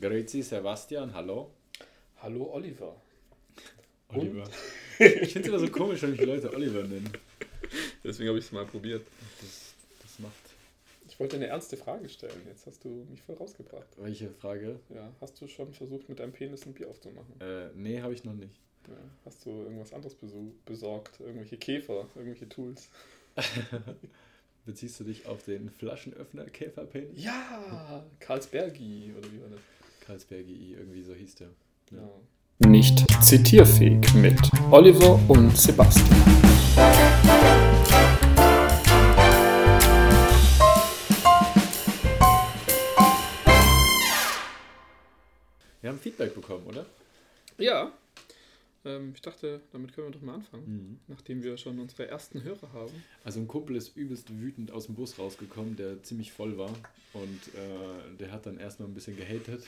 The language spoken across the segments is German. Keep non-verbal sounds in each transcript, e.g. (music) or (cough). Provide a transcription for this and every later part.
Grüezi, Sebastian, hallo. Hallo Oliver. Oliver. Ich finde es immer so komisch, wenn mich Leute Oliver nennen. Deswegen habe ich es mal probiert. Das, das macht. Ich wollte eine ernste Frage stellen. Jetzt hast du mich voll rausgebracht. Welche Frage? Ja, hast du schon versucht, mit deinem Penis ein Bier aufzumachen? Äh, nee, habe ich noch nicht. Ja. Hast du irgendwas anderes besorgt? Irgendwelche Käfer, irgendwelche Tools? (laughs) Beziehst du dich auf den Flaschenöffner Käferpenis? Ja, Karlsbergi oder wie war das? Karlsbergi, irgendwie so hieß der. Ja. Nicht zitierfähig mit Oliver und Sebastian. Wir haben Feedback bekommen, oder? Ja. Ähm, ich dachte, damit können wir doch mal anfangen. Mhm. Nachdem wir schon unsere ersten Hörer haben. Also ein Kumpel ist übelst wütend aus dem Bus rausgekommen, der ziemlich voll war. Und äh, der hat dann erstmal ein bisschen gehatet.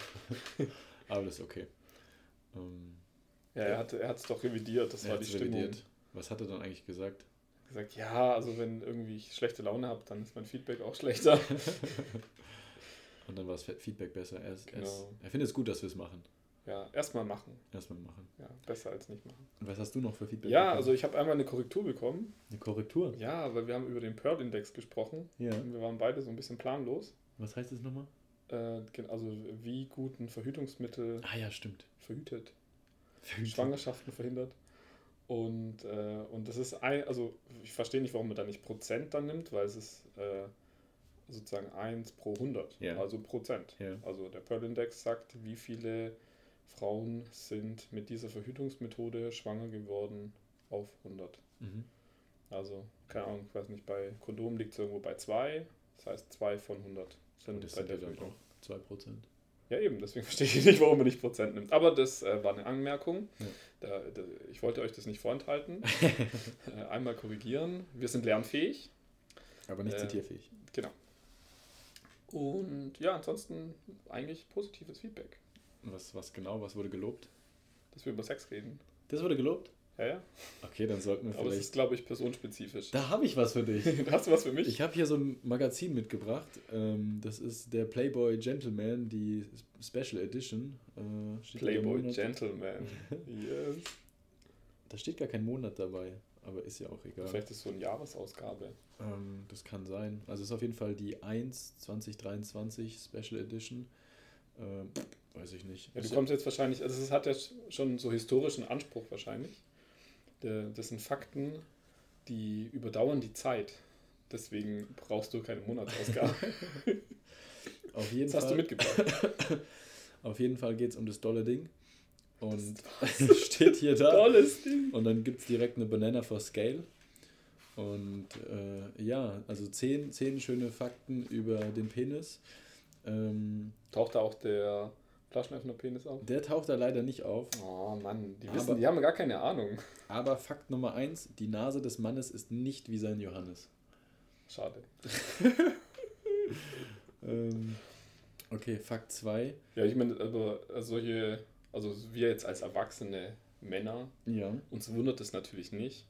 (laughs) Aber das ist okay. Ähm, Ja, er hat es doch revidiert. Das er war die Stimmung. revidiert. Was hat er dann eigentlich gesagt? gesagt, ja, also wenn irgendwie ich schlechte Laune habe, dann ist mein Feedback auch schlechter. (laughs) Und dann war das Feedback besser. Er, er, Genau. er findet es gut, dass wir es machen. Ja, erstmal machen. Erstmal machen. Ja, besser als nicht machen. Und was hast du noch für Feedback? Ja, bekommen? also ich habe einmal eine Korrektur bekommen. Eine Korrektur. Ja, weil wir haben über den Pearl-Index gesprochen. Ja. Und wir waren beide so ein bisschen planlos. Was heißt das nochmal? Äh, also wie gut ein Verhütungsmittel Ah ja, stimmt. verhütet, Schwangerschaften verhindert. Und, äh, und das ist ein, also ich verstehe nicht, warum man da nicht Prozent dann nimmt, weil es ist äh, sozusagen 1 pro 100, Ja. also Prozent. Ja. Also der Pearl-Index sagt, wie viele Frauen sind mit dieser Verhütungsmethode schwanger geworden auf 100. Mhm. Also, keine Ahnung, ich weiß nicht, bei Kondom liegt es irgendwo bei 2, das heißt 2 von 100 sind Und das bei sind ja der dann Verhütung. auch 2%. Ja, eben, deswegen (laughs) verstehe ich nicht, warum man nicht Prozent nimmt. Aber das äh, war eine Anmerkung. Ja. Da, da, ich wollte euch das nicht vorenthalten. (laughs) äh, einmal korrigieren. Wir sind lernfähig. Aber nicht Äh, zitierfähig. Genau. Und ja, ansonsten eigentlich positives Feedback, Was, was genau? Was wurde gelobt? dass wir über Sex reden. Das wurde gelobt? Ja, ja. Okay, dann sollten wir Aber es vielleicht. ist, glaube ich, personenspezifisch. Da habe ich was für dich. (laughs) Hast du was für mich? Ich habe hier so ein Magazin mitgebracht. Ähm, das ist der Playboy Gentleman, die Special Edition. Äh, steht Playboy Gentleman. (laughs) yes. Da steht gar kein Monat dabei, aber ist ja auch egal. Vielleicht ist es so eine Jahresausgabe. Ähm, das kann sein. Also es ist auf jeden Fall die 1 2023 Special Edition. Ähm, weiß ich nicht. Ja, du kommst jetzt wahrscheinlich, also es hat ja schon so historischen Anspruch wahrscheinlich. Das sind Fakten, die überdauern die Zeit. Deswegen brauchst du keine Monatsausgabe. (laughs) auf jeden Das hast du Fall, mitgebracht. auf jeden Fall geht es um das dolle Ding. Und (laughs) steht hier da. Tolles Ding. Und dann gibt es direkt eine Banana for Scale. Und äh, ja, also zehn, zehn schöne Fakten über den Penis. Ähm, Taucht da auch der Flaschenöffner-Penis auf? der taucht da leider nicht auf. Oh Mann, die Aber- wissen, die haben gar keine Ahnung. Aber Fakt Nummer eins: Die Nase des Mannes ist nicht wie sein Johannes. Schade. (laughs) Ähm, okay, Fakt 2. Ja, ich meine, aber solche, also wir jetzt als erwachsene Männer, Ja. uns wundert es natürlich nicht.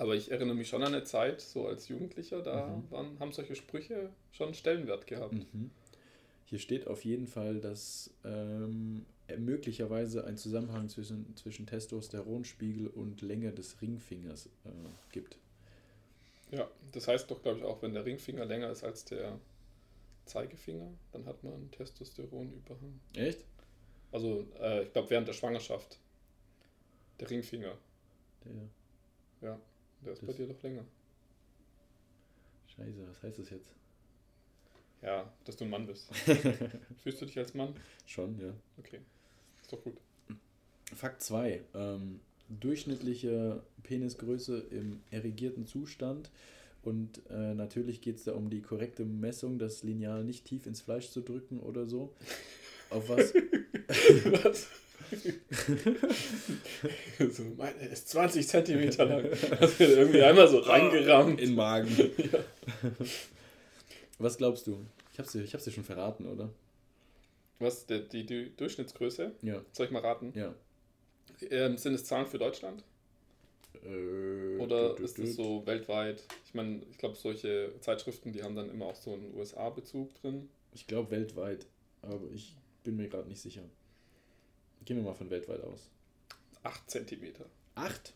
Aber ich erinnere mich schon an eine Zeit, so als Jugendlicher, da Mhm. waren, haben solche Sprüche schon Stellenwert gehabt. Mhm. Hier steht auf jeden Fall, dass ähm, möglicherweise ein Zusammenhang zwischen, zwischen Testosteronspiegel und Länge des Ringfingers äh, gibt. Ja, das heißt doch, glaube ich, auch, wenn der Ringfinger länger ist als der Zeigefinger, dann hat man einen Testosteronüberhang. Echt? Also, äh, ich glaube, während der Schwangerschaft. Der Ringfinger, Der, ja, der ist bei Das- dir doch länger. scheiße, was heißt das jetzt? Ja, dass du ein Mann bist. (laughs) Fühlst du dich als Mann? Schon, ja. Okay, ist doch gut. Fakt 2. Ähm, durchschnittliche Penisgröße im erigierten Zustand. Und äh, natürlich geht es da um die korrekte Messung, das Lineal nicht tief ins Fleisch zu drücken oder so. Auf was? (laughs) Was? (laughs) so, meine ist 20 Zentimeter lang. Das wird irgendwie einmal so reingerammt. In den Magen. Ja. Was glaubst du? Ich hab's dir, ich hab's dir schon verraten, oder? Was, der, die, die Durchschnittsgröße? Ja. Soll ich mal raten? Ja. Ähm, sind es Zahlen für Deutschland? Äh, Oder ist es so weltweit? Ich meine, ich glaube, solche Zeitschriften, die haben dann immer auch so einen USA-Bezug drin. Ich glaube weltweit. Aber ich bin mir gerade nicht sicher. Gehen wir mal von weltweit aus. 8 cm. 8?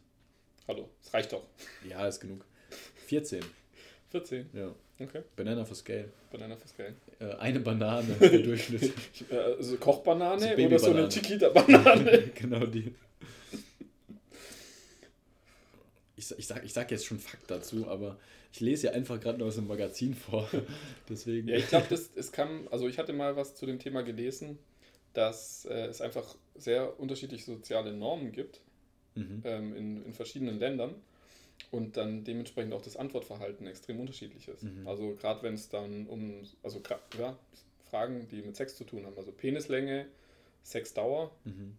Hallo, das reicht doch. Ja, ist genug. 14. 14? Ja. Okay. Banana for Scale. Banana for Scale. Äh, eine Banane (laughs) der Durchschnitt. Äh, also Kochbanane Also oder so eine. Chiquita-Banane? (laughs) genau die. Ich, ich, sag, ich sag jetzt schon Fakt dazu, aber ich lese ja einfach gerade nur aus dem Magazin vor. (laughs) Deswegen. Ja, ich glaube, es kann, also ich hatte mal was zu dem Thema gelesen, dass äh, es einfach sehr unterschiedliche soziale Normen gibt Mhm. ähm, in, in verschiedenen Ländern und dann dementsprechend auch das Antwortverhalten extrem unterschiedlich ist. Mhm. Also gerade wenn es dann um, also ja, Fragen, die mit Sex zu tun haben, also Penislänge, Sexdauer Mhm.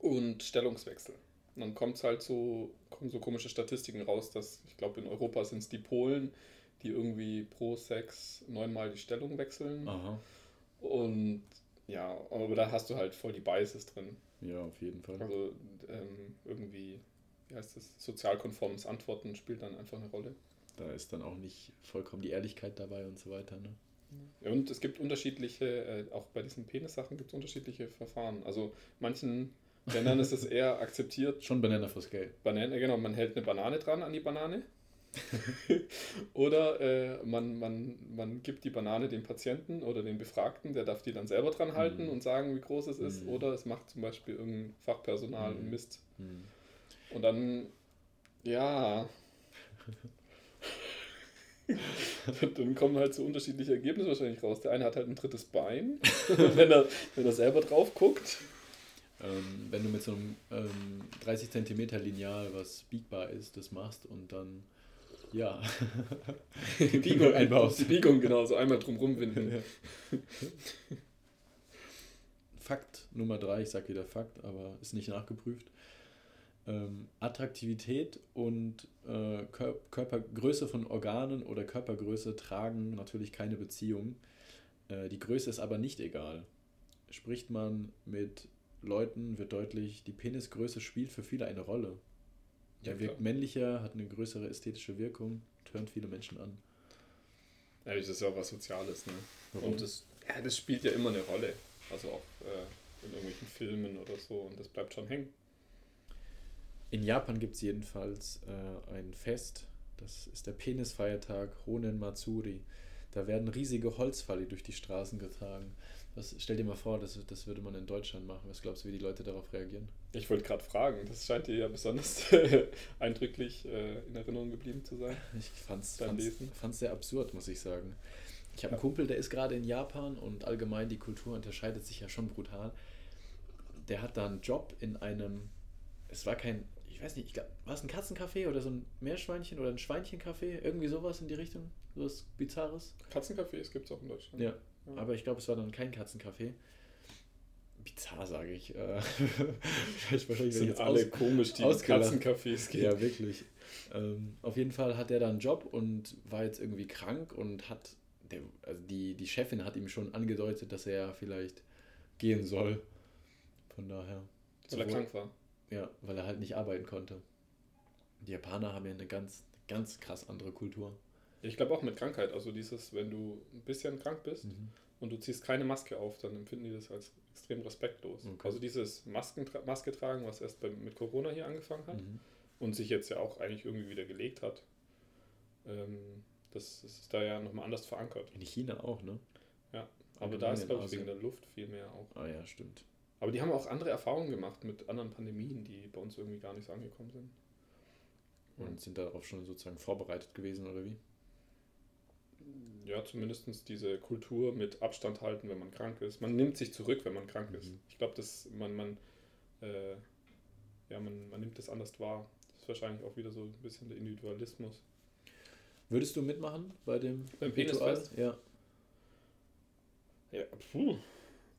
und Stellungswechsel. Und dann kommt es halt so, kommen so komische Statistiken raus, dass ich glaube in Europa sind es die Polen, die irgendwie pro Sex neunmal die Stellung wechseln. Aha. Und ja, aber da hast du halt voll die Biases drin. Ja, auf jeden Fall. Also ähm, irgendwie, wie heißt das, sozialkonformes Antworten spielt dann einfach eine Rolle. Da ist dann auch nicht vollkommen die Ehrlichkeit dabei und so weiter. Ne? Ja, und es gibt unterschiedliche, äh, auch bei diesen Penis-Sachen gibt es unterschiedliche Verfahren. Also manchen Ländern ist es eher akzeptiert, Schon Banana for Scale. Banane, genau, man hält eine Banane dran an die Banane. (laughs) oder äh, man, man, man gibt die Banane dem Patienten oder dem Befragten, der darf die dann selber dran halten Mhm. und sagen, wie groß es ist. Mhm. Oder es macht zum Beispiel irgendein Fachpersonal Mhm. Mist. Mhm. Und dann, ja. (laughs) dann kommen halt so unterschiedliche Ergebnisse wahrscheinlich raus. Der eine hat halt ein drittes Bein, (laughs) wenn, er, wenn er selber drauf guckt. Ähm, wenn du mit so einem ähm, 30 cm Lineal, was biegbar ist, das machst und dann, ja, (laughs) Die Biegung einbaust. (laughs) Die Biegung, genau, so einmal drumrum winden. Fakt Nummer drei, ich sag wieder Fakt, aber ist nicht nachgeprüft. Ähm, Attraktivität und äh, Kör Körpergröße von Organen oder Körpergröße tragen natürlich keine Beziehung. Äh, die Größe ist aber nicht egal. Spricht man mit Leuten, wird deutlich, die Penisgröße spielt für viele eine Rolle. Ja, Er wirkt klar. männlicher, hat eine größere ästhetische Wirkung, turnt viele Menschen an. Ja, das ist ja auch was Soziales, ne? Warum? Und das, ja, das spielt ja immer eine Rolle. Also auch äh, in irgendwelchen Filmen oder so. Und das bleibt schon hängen. In Japan gibt es jedenfalls äh, ein Fest, das ist der Penisfeiertag Honen Matsuri. Da werden riesige Holzfalli durch die Straßen getragen. Was, stell dir mal vor, das, das würde man in Deutschland machen. Was glaubst du, wie die Leute darauf reagieren? Ich wollte gerade fragen, das scheint dir ja besonders (laughs) eindrücklich äh, in Erinnerung geblieben zu sein. Ich fand's, Beim fand's, Lesen? fand's sehr absurd, muss ich sagen. Ich habe einen Ja. Kumpel, der ist gerade in Japan und allgemein die Kultur unterscheidet sich ja schon brutal. Der hat da einen Job in einem, es war kein, ich weiß nicht, ich glaub, war es ein Katzencafé oder so ein Meerschweinchen oder ein Schweinchencafé? Irgendwie sowas in die Richtung? Sowas Bizarres? Katzencafés gibt es auch in Deutschland. Ja, Ja. aber ich glaube, es war dann kein Katzencafé. Bizarr, sage ich. Äh, (laughs) ich wahrscheinlich, wenn ich sind alle aus- komisch, die ausgelacht. Katzencafés gehen. Ja, wirklich. Ähm, auf jeden Fall hat er da einen Job und war jetzt irgendwie krank und hat, der, also die, die Chefin hat ihm schon angedeutet, dass er vielleicht gehen soll. Von daher. Weil er krank war. Ja, weil er halt nicht arbeiten konnte. Die Japaner haben ja eine ganz, ganz krass andere Kultur. Ich glaube auch mit Krankheit. Also dieses, wenn du ein bisschen krank bist und du ziehst keine Maske auf, dann empfinden die das als extrem respektlos. Okay. Also dieses Masken, Maske tragen, was erst bei, mit Corona hier angefangen hat Mhm. und sich jetzt ja auch eigentlich irgendwie wieder gelegt hat, ähm, das, das ist da ja nochmal anders verankert. In China auch, ne? Aber Allgemein da ist, glaube ich, wegen der Luft viel mehr auch. Ah ja, stimmt. Aber die haben auch andere Erfahrungen gemacht mit anderen Pandemien, die bei uns irgendwie gar nicht so angekommen sind. Und sind darauf schon sozusagen vorbereitet gewesen, oder wie? Ja, zumindest diese Kultur mit Abstand halten, wenn man krank ist. Man nimmt sich zurück, wenn man krank ist. Mhm. Ich glaube, dass man, man, äh, ja, man, man nimmt das anders wahr. Das ist wahrscheinlich auch wieder so ein bisschen der Individualismus. Würdest du mitmachen bei dem Beim? Penisfest? Ja. Ja, puh.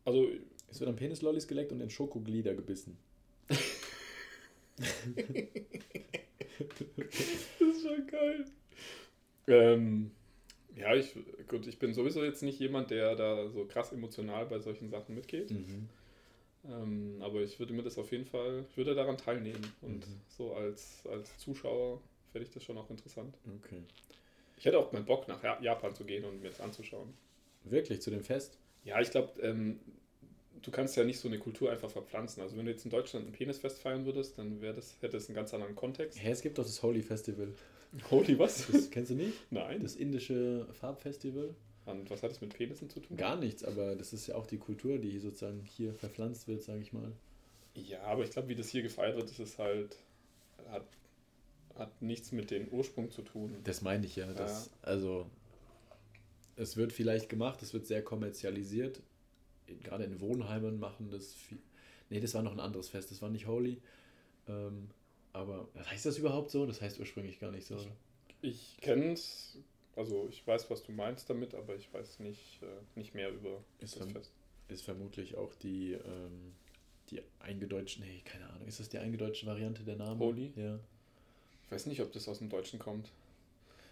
Also, Es wird am Penislollis geleckt und in Schokoglieder gebissen. (laughs) das ist schon geil. Ähm, ja, ich, gut, ich bin sowieso jetzt nicht jemand, der da so krass emotional bei solchen Sachen mitgeht. Mhm. Ähm, aber ich würde mir das auf jeden Fall, ich würde daran teilnehmen. Und Mhm. so als, als Zuschauer fände ich das schon auch interessant. Okay. Ich hätte auch mal Bock, nach Ja- Japan zu gehen und mir das anzuschauen. Wirklich, zu dem Fest? Ja, ich glaube, ähm, du kannst ja nicht so eine Kultur einfach verpflanzen. Also wenn du jetzt in Deutschland ein Penisfest feiern würdest, dann wäre das, hätte es einen ganz anderen Kontext. Hä, es gibt doch das Holy Festival. Holy was? Das kennst du nicht? Nein. Das indische Farbfestival? Und was hat das mit Penissen zu tun? Gar nichts, aber das ist ja auch die Kultur, die sozusagen hier verpflanzt wird, sage ich mal. Ja, aber ich glaube, wie das hier gefeiert wird, das ist halt, hat, hat nichts mit dem Ursprung zu tun. Das meine ich ja. Das, Also, es wird vielleicht gemacht, es wird sehr kommerzialisiert. Gerade in Wohnheimen machen das viel. Nee, das war noch ein anderes Fest, das war nicht Holy. Ähm, aber heißt das überhaupt so? Das heißt ursprünglich gar nicht so. Ich kenne es, also ich weiß, was du meinst damit, aber ich weiß nicht, äh, nicht mehr über ist das Fest. Ist vermutlich auch die, ähm, die eingedeutschte, nee, keine Ahnung, ist das die eingedeutschte Variante der Namen? Holy? Ja. Ich weiß nicht, ob das aus dem Deutschen kommt.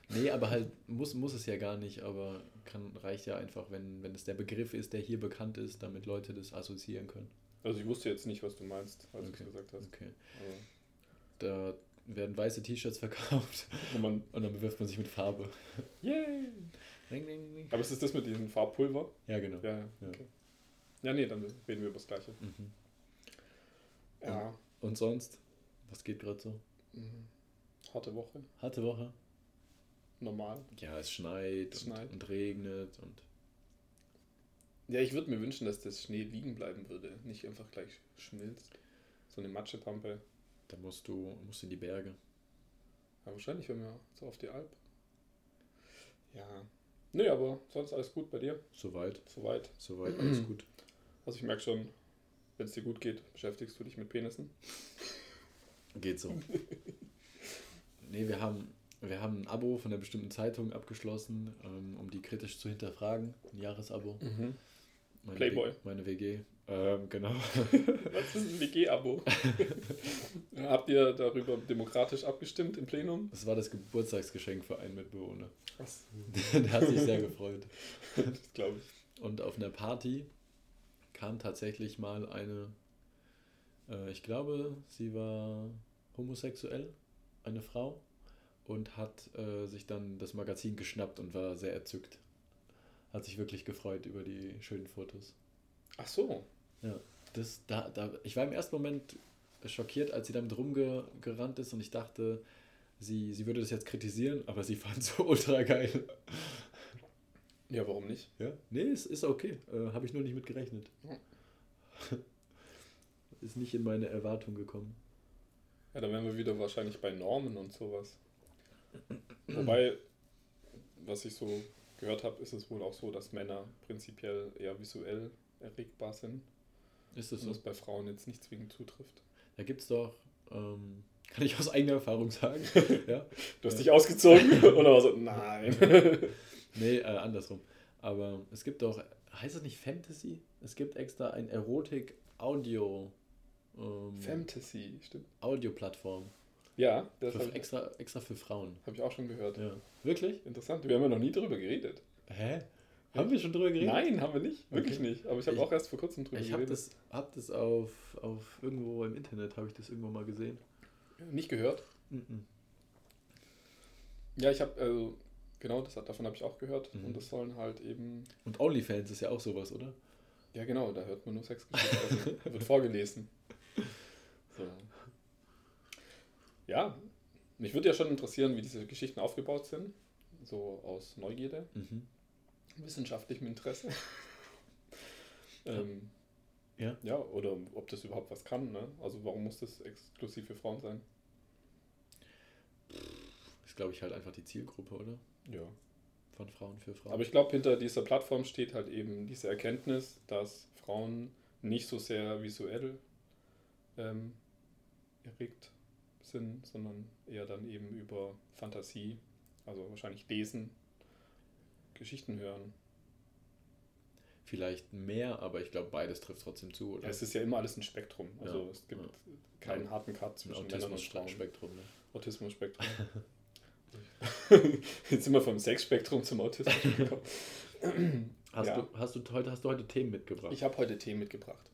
Nee, aber halt muss, muss es ja gar nicht, aber kann, reicht ja einfach, wenn, wenn es der Begriff ist, der hier bekannt ist, damit Leute das assoziieren können. Also ich wusste jetzt nicht, was du meinst, als okay. du es gesagt hast. Okay. Da werden weiße T-Shirts verkauft und, man, und dann bewirft man sich mit Farbe. Yay! Ring, ring, ring. Aber ist es das mit diesem Farbpulver? Ja, genau. Ja, ja. Okay. ja nee, dann reden wir über das Gleiche. Mhm. Ja. Und, und sonst? Was geht gerade so? Mhm. Harte Woche. Harte Woche. Normal. Ja, es schneit, es schneit. Und, und regnet und. Ja, ich würde mir wünschen, dass das Schnee liegen bleiben würde, nicht einfach gleich schmilzt. So eine Matschepampe. Da musst du musst in die Berge. Ja, wahrscheinlich, wenn wir so auf die Alp. Ja. Nee, aber sonst alles gut bei dir? Soweit. Soweit. Soweit, alles (clears throat) gut. Also ich merke schon, wenn es dir gut geht, beschäftigst du dich mit Penissen. Geht so. (laughs) nee, wir haben, wir haben ein Abo von einer bestimmten Zeitung abgeschlossen, ähm, um die kritisch zu hinterfragen. Ein Jahresabo. Mhm. Meine Playboy. W meine WG. Ähm, genau. (laughs) Was ist ein WG-Abo? (laughs) Habt ihr darüber demokratisch abgestimmt im Plenum? Das war das Geburtstagsgeschenk für einen Mitbewohner. Was? (laughs) Der hat sich sehr gefreut. Das glaube ich. Und auf einer Party kam tatsächlich mal eine, äh, ich glaube, sie war homosexuell, eine Frau, und hat äh, sich dann das Magazin geschnappt und war sehr erzückt. Hat sich wirklich gefreut über die schönen Fotos. Ach so. Ja, das, da, da, ich war im ersten Moment schockiert, als sie damit rumgerannt ist und ich dachte, sie, sie würde das jetzt kritisieren, aber sie fand es so (laughs) ultra geil. Ja, warum nicht? Ja? Nee, es ist okay. Äh, Habe ich nur nicht mit gerechnet. Ja. (laughs) ist nicht in meine Erwartung gekommen. Ja, da wären wir wieder wahrscheinlich bei Normen und sowas. Wobei, was ich so gehört habe, ist es wohl auch so, dass Männer prinzipiell eher visuell erregbar sind. Ist das und so? das bei Frauen jetzt nicht zwingend zutrifft. Da gibt es doch, ähm, kann ich aus eigener Erfahrung sagen. (laughs) ja? Du hast dich ausgezogen (laughs) und war so, nein. (laughs) nee, äh, andersrum. Aber es gibt doch, heißt das nicht Fantasy? Es gibt extra ein Erotik-Audio. Ähm, Fantasy, stimmt. Audioplattform. Ja, das habe ich, extra, extra für Frauen. hab ich auch schon gehört. Ja. Wirklich? Interessant. Wir haben ja noch nie drüber geredet. Hä? Haben wir schon drüber geredet? Nein, haben wir nicht. Wirklich Okay. nicht. Aber ich habe Ich- auch erst vor kurzem drüber Ich habe geredet. das, hab das auf, auf irgendwo im Internet, habe ich das irgendwo mal gesehen. Nicht gehört. Mhm. Ja, ich habe, also, genau, das, hat- davon habe ich auch gehört. Mhm. Und das sollen halt eben, Und OnlyFans ist ja auch sowas, oder? ja genau, da hört man nur Sexgeschichten. Also, (laughs) wird vorgelesen. So. Ja, mich würde ja schon interessieren, wie diese Geschichten aufgebaut sind. So aus Neugierde, Mhm. wissenschaftlichem Interesse. (laughs) ähm, Ja. ja, oder ob das überhaupt was kann. Ne? Also warum muss das exklusiv für Frauen sein? Ist, glaube ich, halt einfach die Zielgruppe, oder? Ja. Von Frauen für Frauen. Aber ich glaube, hinter dieser Plattform steht halt eben diese Erkenntnis, dass Frauen nicht so sehr visuell ähm, erregt sind, sondern eher dann eben über Fantasie, also wahrscheinlich lesen, Geschichten hören. Vielleicht mehr, aber ich glaube, beides trifft trotzdem zu, oder? Ja, es ist ja immer alles ein Spektrum. Also Ja, es gibt ja. keinen harten Cut zwischen Männern und Frauen. Autismus-Spektrum. Ne? Autismus-Spektrum. (laughs) Jetzt sind wir vom Sexspektrum zum Autismus gekommen. Hast, du, hast, du heute, hast du heute Themen mitgebracht? Ich habe heute Themen mitgebracht.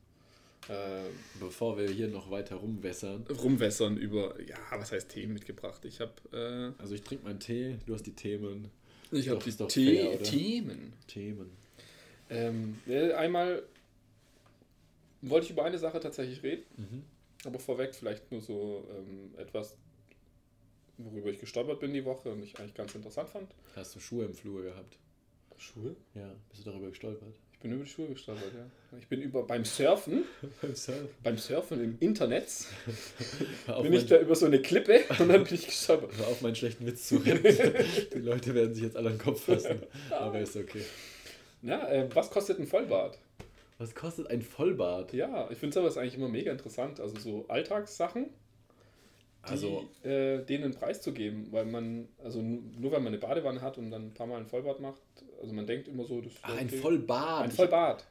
Äh, Bevor wir hier noch weiter rumwässern. rumwässern über, ja, was heißt Themen mitgebracht? Ich habe Also ich trinke meinen Tee, du hast die Themen. äh, ich Doch, hab die doch The fair? Themen. Themen. Ähm, äh, einmal wollte ich über eine Sache tatsächlich reden, Mhm. aber vorweg vielleicht nur so ähm, etwas, worüber ich gestolpert bin die Woche und ich eigentlich ganz interessant fand. Hast du Schuhe im Flur gehabt? Schuhe? Ja, bist du darüber gestolpert? Ich bin über die Schuhe gestolpert, ja. Ich bin über beim Surfen, (laughs) Beim Surfen. beim Surfen im Internet, bin ich da über so eine Klippe und dann bin ich gestolpert. hör auf, meinen schlechten Witz zu retten. (laughs) Die Leute werden sich jetzt alle an den Kopf fassen. Aber ist okay. Ja, äh, was kostet ein Vollbart? Was kostet ein Vollbart? Ja, ich finde sowas eigentlich immer mega interessant. Also so Alltagssachen, die, Also- äh, denen einen Preis zu geben, weil man, also nu- nur weil man eine Badewanne hat und dann ein paar Mal ein Vollbad macht, also man denkt immer so, das ist Ach, ein okay. Vollbart. Ein Vollbart.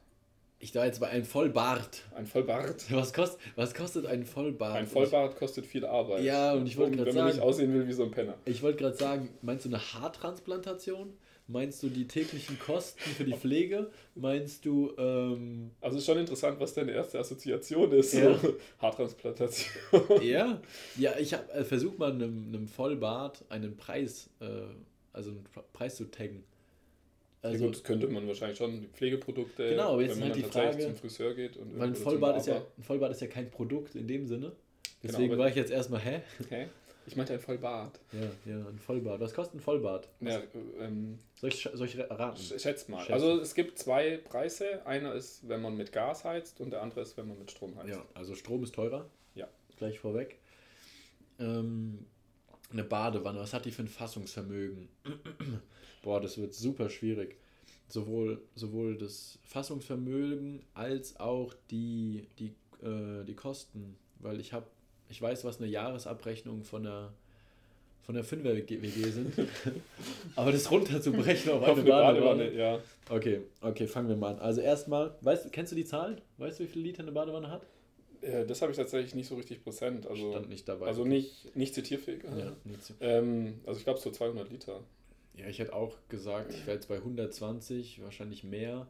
Ich, war jetzt bei einem Vollbart. Ein Vollbart. (laughs) Was, kost, was kostet ein Vollbart? Ein Vollbart kostet viel Arbeit. Ja, und ich wollte gerade Wenn man nicht sagen- aussehen will wie so ein Penner. Ich wollte gerade sagen, meinst du eine Haartransplantation? Meinst du die täglichen Kosten für die Pflege? Meinst du, ähm, Also ist schon interessant, was deine erste Assoziation ist. Ja. So, (laughs) Haartransplantation. ja? Ja, ich habe äh, versucht mal einem, einem Vollbart einen Preis, äh, also einen Pre- Preis zu taggen. Also, ja, gut, das könnte man wahrscheinlich schon. Die Pflegeprodukte, Genau, aber jetzt wenn man halt die Frage- zum Friseur geht. Und weil ein Vollbart, ist ja, ein Vollbart ist ja kein Produkt in dem Sinne. Genau, Deswegen aber- war ich jetzt erstmal, hä? Hä? Ich meinte ein Vollbart. Ja, ja, ein Vollbart. Was kostet ein Vollbart? Ja, ähm, Soll ich, soll ich raten? sch- schätzt mal. Schätzen. Also es gibt zwei Preise. Einer ist, wenn man mit Gas heizt und der andere ist, wenn man mit Strom heizt. Ja, also Strom ist teurer. Ja. Gleich vorweg. Ähm, eine Badewanne, was hat die für ein Fassungsvermögen? (clears throat) Boah, das wird super schwierig. Sowohl, sowohl das Fassungsvermögen als auch die, die, äh, die Kosten. Weil ich habe, ich weiß, was eine Jahresabrechnung von der von der 5er WG sind. (laughs) Aber das runterzubrechen auf Auf eine Badewanne. Badewanne, ja. Okay, okay, fangen wir mal an. Also erstmal, weißt du, kennst du die Zahlen? Weißt du, wie viele Liter eine Badewanne hat? Äh, Das habe ich tatsächlich nicht so richtig präsent. Also, Stand nicht dabei. also nicht, nicht zitierfähig. Ja, nicht so. Ähm, also ich glaube so 200 Liter. ja, ich hätte auch gesagt, ich wäre jetzt bei 120, wahrscheinlich mehr.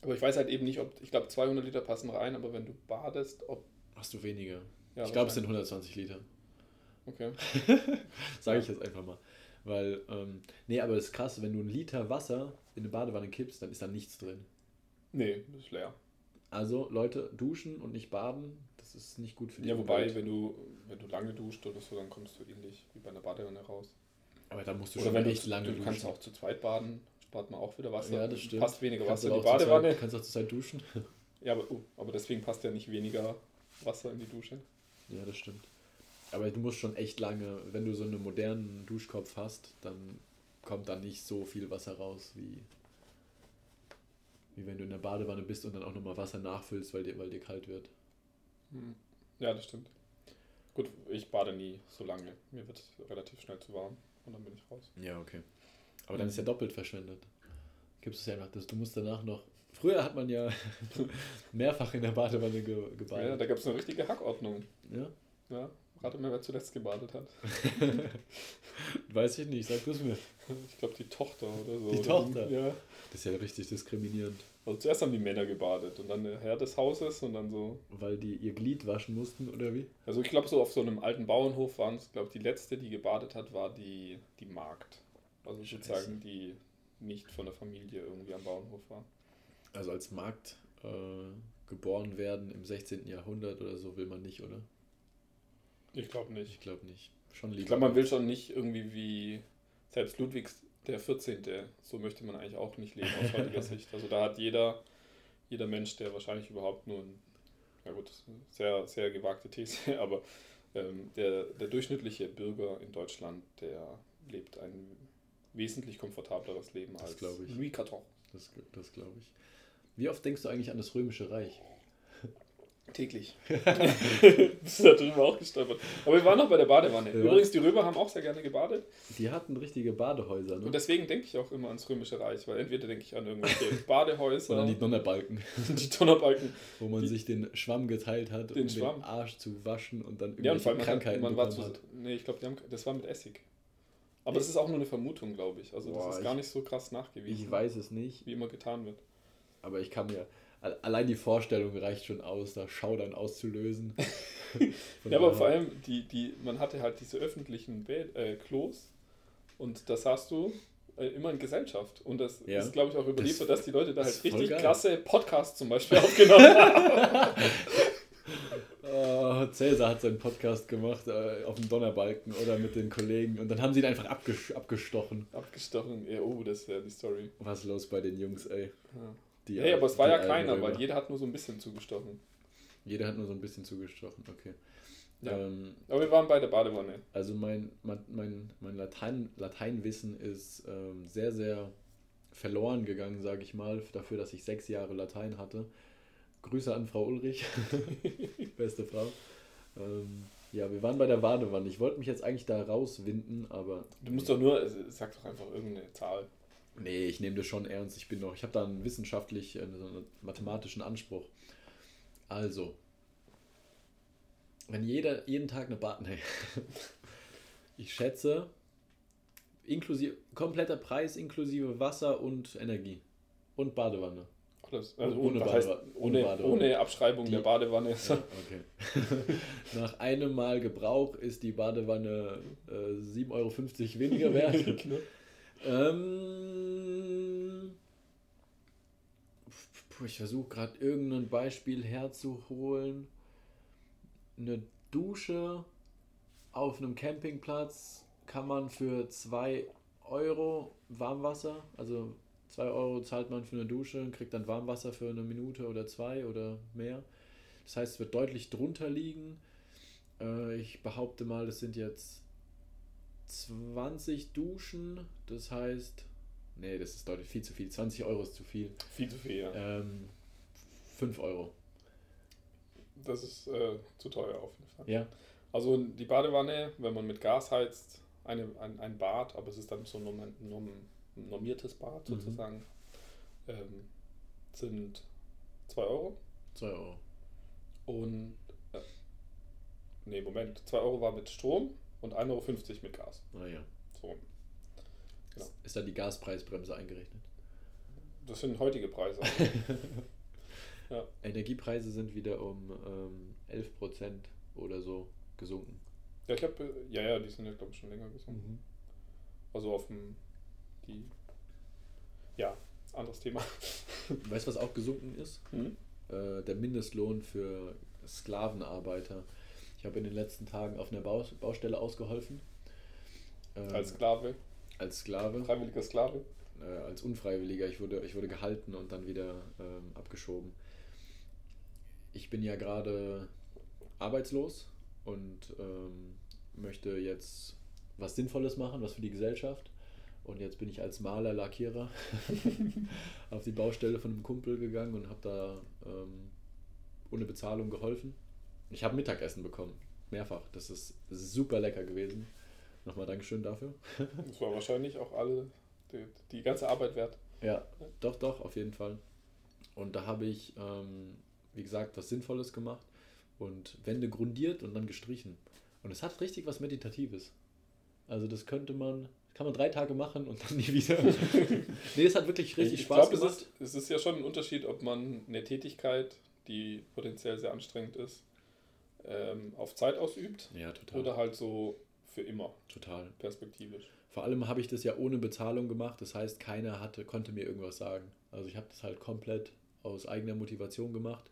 Aber ich weiß halt eben nicht, ob, ich glaube 200 Liter passen rein, aber wenn du badest, ob... Hast du weniger. Ja, ich glaube, es sind 120 Liter. Okay. (laughs) Sage ich jetzt einfach mal. Weil, ähm, nee, aber das ist krass, wenn du einen Liter Wasser in eine Badewanne kippst, dann ist da nichts drin. Nee, das ist leer. Also, Leute, duschen und nicht baden, das ist nicht gut für die Ja, wobei, wenn du, wenn du lange duscht oder so, dann kommst du ähnlich wie bei einer Badewanne raus. Aber da musst du Oder schon wenn du, echt lange du duschen. kannst auch zu zweit baden, spart man auch wieder Wasser. ja, das stimmt. Passt weniger Kannst Wasser in die Badewanne. Zeit, kannst auch zur Zeit duschen. Ja, aber, oh, aber deswegen passt ja nicht weniger Wasser in die Dusche. Ja, das stimmt. Aber du musst schon echt lange, wenn du so einen modernen Duschkopf hast, dann kommt da nicht so viel Wasser raus, wie, wie wenn du in der Badewanne bist und dann auch nochmal Wasser nachfüllst, weil dir, weil dir kalt wird. Hm. Ja, das stimmt. Gut, ich bade nie so lange. Mir wird relativ schnell zu warm und dann bin ich raus. Ja, okay. Aber dann ist ja doppelt verschwendet. Gibst es ja dass du musst danach noch. Früher hat man ja (laughs) mehrfach in der Badewanne ge, Ja, gebadet. da gab es eine richtige Hackordnung. Ja? Ja, rate mal, wer zuletzt gebadet hat. (laughs) Weiß ich nicht, sag du es mir. Ich glaube, die Tochter oder so. Die Oder- Tochter? Ja. Das ist ja richtig diskriminierend. Also zuerst haben die Männer gebadet und dann der Herr des Hauses und dann so. Weil die ihr Glied waschen mussten, oder wie? Also ich glaube, so auf so einem alten Bauernhof waren es, glaube die letzte, die gebadet hat, war die, die Magd. Also Scheiße. sozusagen die nicht von der Familie irgendwie am Bauernhof war. Also als Markt äh, geboren werden im 16. Jahrhundert oder so will man nicht, oder? Ich glaube nicht. Ich glaube nicht. Schon lieber. Ich glaube, man will schon nicht irgendwie wie selbst Ludwigs der 14. So möchte man eigentlich auch nicht leben aus heutiger (laughs) Sicht. Also da hat jeder, jeder Mensch, der wahrscheinlich überhaupt nur ein, ja gut, sehr, sehr gewagte These, (laughs) aber ähm, der, der durchschnittliche Bürger in Deutschland, der lebt ein wesentlich komfortableres Leben Das als. Louis XIV. Das, das glaube ich. Wie oft denkst du eigentlich an das Römische Reich? Täglich. Bist du da drüber auch gestolpert. Aber wir waren noch bei der Badewanne. Ja. Übrigens, die Römer haben auch sehr gerne gebadet. Die hatten richtige Badehäuser, ne? Und deswegen denke ich auch immer ans Römische Reich, weil entweder denke ich an irgendwelche (laughs) Badehäuser, Oder die Donnerbalken, (laughs) die Donnerbalken. wo man Die- sich den Schwamm geteilt hat, Den um Schwamm. den Arsch zu waschen und dann Ja, und irgendwelche vor allem man, Krankheiten man war bekommen zu. hat. Nee, ich glaube, das war mit Essig. Aber das ist auch nur eine Vermutung, glaube ich. Also Boah, das ist ich- gar nicht so krass nachgewiesen, Ich weiß es nicht, wie immer getan wird. Aber ich kann mir. al- Allein die Vorstellung reicht schon aus, da Schaudern auszulösen. (laughs) Ja, aber vor allem, die, die, man hatte halt diese öffentlichen Bä äh, Klos und da saßt du äh, immer in Gesellschaft. Und das Ja. ist, glaube ich, auch überliefert, Das- dass die Leute da das halt richtig klasse Podcasts zum Beispiel aufgenommen (laughs) haben. Oh, Cäsar hat seinen Podcast gemacht äh, auf dem Donnerbalken oder mit den Kollegen und dann haben sie ihn einfach abges abgestochen. Abgestochen. Ja, oh, das ja die Story. Was ist los bei den Jungs, ey? Ja. Die, Hey, aber es war ja keiner, Römer. weil jeder hat nur so ein bisschen zugestochen. Jeder hat nur so ein bisschen zugestochen, okay. Ja. Ähm, Aber wir waren bei der Badewanne. also mein, mein, mein, Latein, Lateinwissen ist ähm, sehr, sehr verloren gegangen, sage ich mal, dafür, dass ich sechs Jahre Latein hatte. Grüße an Frau Ulrich, (laughs) beste Frau. Ähm, ja, wir waren bei der Badewanne. Ich wollte mich jetzt eigentlich da rauswinden, aber Du musst doch nur, äh, sag doch einfach irgendeine Zahl. Nee, ich nehme das schon ernst. Ich bin noch, ich habe da einen wissenschaftlich, äh, so einen mathematischen Anspruch. Also, wenn jeder jeden Tag eine Bad, (laughs) nee. ich schätze, inklusive, kompletter Preis inklusive Wasser und Energie und Badewanne. Alles. Also Ohne ohne, heißt. Ohne ohne, Badewanne. ohne Abschreibung Die- der Badewanne. Ja, okay. (laughs) Nach einem Mal Gebrauch ist die Badewanne äh, 7,50 Euro weniger (laughs) wert. Ähm, ich versuche gerade irgendein Beispiel herzuholen. Eine Dusche auf einem Campingplatz kann man für 2 Euro Warmwasser, also 2 Euro zahlt man für eine Dusche und kriegt dann Warmwasser für eine Minute oder zwei oder mehr. Das heißt, es wird deutlich drunter liegen. Äh, ich behaupte mal, das sind jetzt 20 Duschen. Das heißt, nee, das ist deutlich viel zu viel. 20 Euro ist zu viel. Viel zu viel, ja. Ähm, 5 Euro. Das ist äh, zu teuer auf jeden Fall. Ja. Also die Badewanne, wenn man mit Gas heizt, eine, ein, ein Bad, aber es ist dann so ein norm, norm, normiertes Bad Mhm. sozusagen, ähm, sind 2 Euro. 2 Euro. Und, äh, nee, Moment, 2 Euro war mit Strom und 1,50 Euro mit Gas. Naja. So, Genau. Ist da die Gaspreisbremse eingerechnet? das sind heutige Preise. (laughs) Energiepreise sind wieder um ähm, 11% oder so gesunken. ja, ich glaube, ja, ja, die sind ja, glaube ich, schon länger gesunken. Also auf dem, die, ja, anderes Thema. (laughs) Weißt du, was auch gesunken ist? Hm? äh, der Mindestlohn für Sklavenarbeiter. Ich habe in den letzten Tagen auf einer Baus Baustelle ausgeholfen. Ähm, Als Sklave, als Sklave, freiwilliger Sklave. äh, als Unfreiwilliger. Ich wurde, ich wurde gehalten und dann wieder ähm, abgeschoben. Ich bin ja gerade arbeitslos und ähm, möchte jetzt was Sinnvolles machen, was für die Gesellschaft. Und jetzt bin ich als Maler, Lackierer (laughs) (laughs) auf die Baustelle von einem Kumpel gegangen und habe da ähm, ohne Bezahlung geholfen. Ich habe Mittagessen bekommen, mehrfach. Das ist, super lecker gewesen. Nochmal Dankeschön dafür. (laughs) Das war wahrscheinlich auch alle die, die ganze Arbeit wert. Ja, doch, doch, auf jeden Fall. Und da habe ich, ähm, wie gesagt, was Sinnvolles gemacht und Wände grundiert und dann gestrichen. Und es hat richtig was Meditatives. Also das könnte man, kann man drei Tage machen und dann (laughs) nie wieder. (laughs) nee, es hat wirklich richtig ich Spaß glaube, es gemacht. ist, es ist ja schon ein Unterschied, ob man eine Tätigkeit, die potenziell sehr anstrengend ist, ähm, auf Zeit ausübt ja, total. oder halt so für immer Total. perspektivisch. Vor allem habe ich das ja ohne Bezahlung gemacht. Das heißt, keiner hatte, konnte mir irgendwas sagen. Also ich habe das halt komplett aus eigener Motivation gemacht.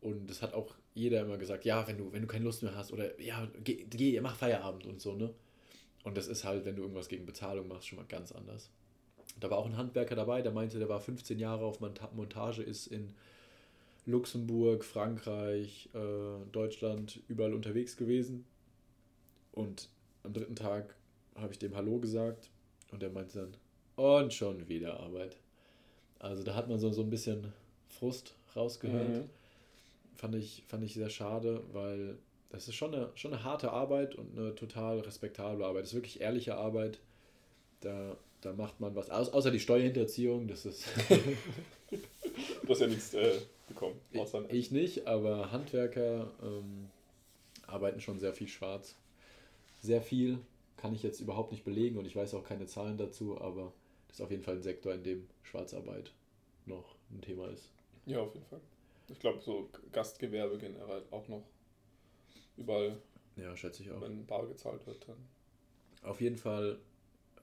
Und das hat auch jeder immer gesagt, ja, wenn du, wenn du keine Lust mehr hast oder ja, geh, geh mach Feierabend und so, ne? Und das ist halt, wenn du irgendwas gegen Bezahlung machst, schon mal ganz anders. Da war auch ein Handwerker dabei, der meinte, der war 15 Jahre auf Monta- Montage, ist in Luxemburg, Frankreich, äh, Deutschland, überall unterwegs gewesen. Und am dritten Tag habe ich dem Hallo gesagt und er meinte dann, und schon wieder Arbeit. Also da hat man so, so ein bisschen Frust rausgehört. Mhm. Fand, ich, fand ich sehr schade, weil das ist schon eine, schon eine harte Arbeit und eine total respektable Arbeit. Das ist wirklich ehrliche Arbeit. Da, da macht man was. Au außer die Steuerhinterziehung, das ist. (laughs) Du hast ja nichts äh, bekommen. Ich, ich nicht, aber Handwerker ähm, arbeiten schon sehr viel schwarz. Sehr viel kann ich jetzt überhaupt nicht belegen und ich weiß auch keine Zahlen dazu, aber das ist auf jeden Fall ein Sektor, in dem Schwarzarbeit noch ein Thema ist. Ja, auf jeden Fall. Ich glaube, so Gastgewerbe generell auch noch überall, Ja, schätze ich auch. wenn bar gezahlt wird, dann. Auf jeden Fall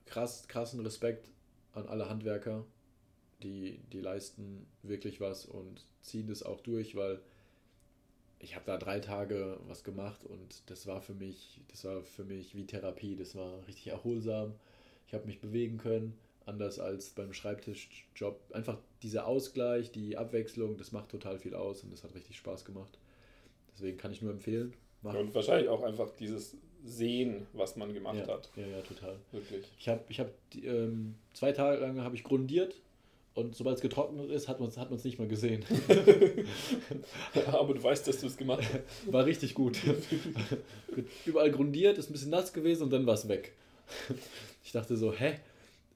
krass, krassen Respekt an alle Handwerker, die, die leisten wirklich was und ziehen das auch durch, weil ich habe da drei Tage was gemacht und das war für mich, das war für mich wie Therapie, das war richtig erholsam. Ich habe mich bewegen können, anders als beim Schreibtischjob. Einfach dieser Ausgleich, die Abwechslung, das macht total viel aus und das hat richtig Spaß gemacht. Deswegen kann ich nur empfehlen. Ja, und wahrscheinlich auch einfach dieses Sehen, was man gemacht ja, hat. Ja, ja, total. Wirklich. Ich habe ich hab, ähm, zwei Tage lang habe ich grundiert und sobald es getrocknet ist, hat man es hat nicht mehr gesehen. (laughs) Aber du weißt, dass du es gemacht hast. War richtig gut. Überall grundiert, ist ein bisschen nass gewesen und dann war es weg. Ich dachte so, hä?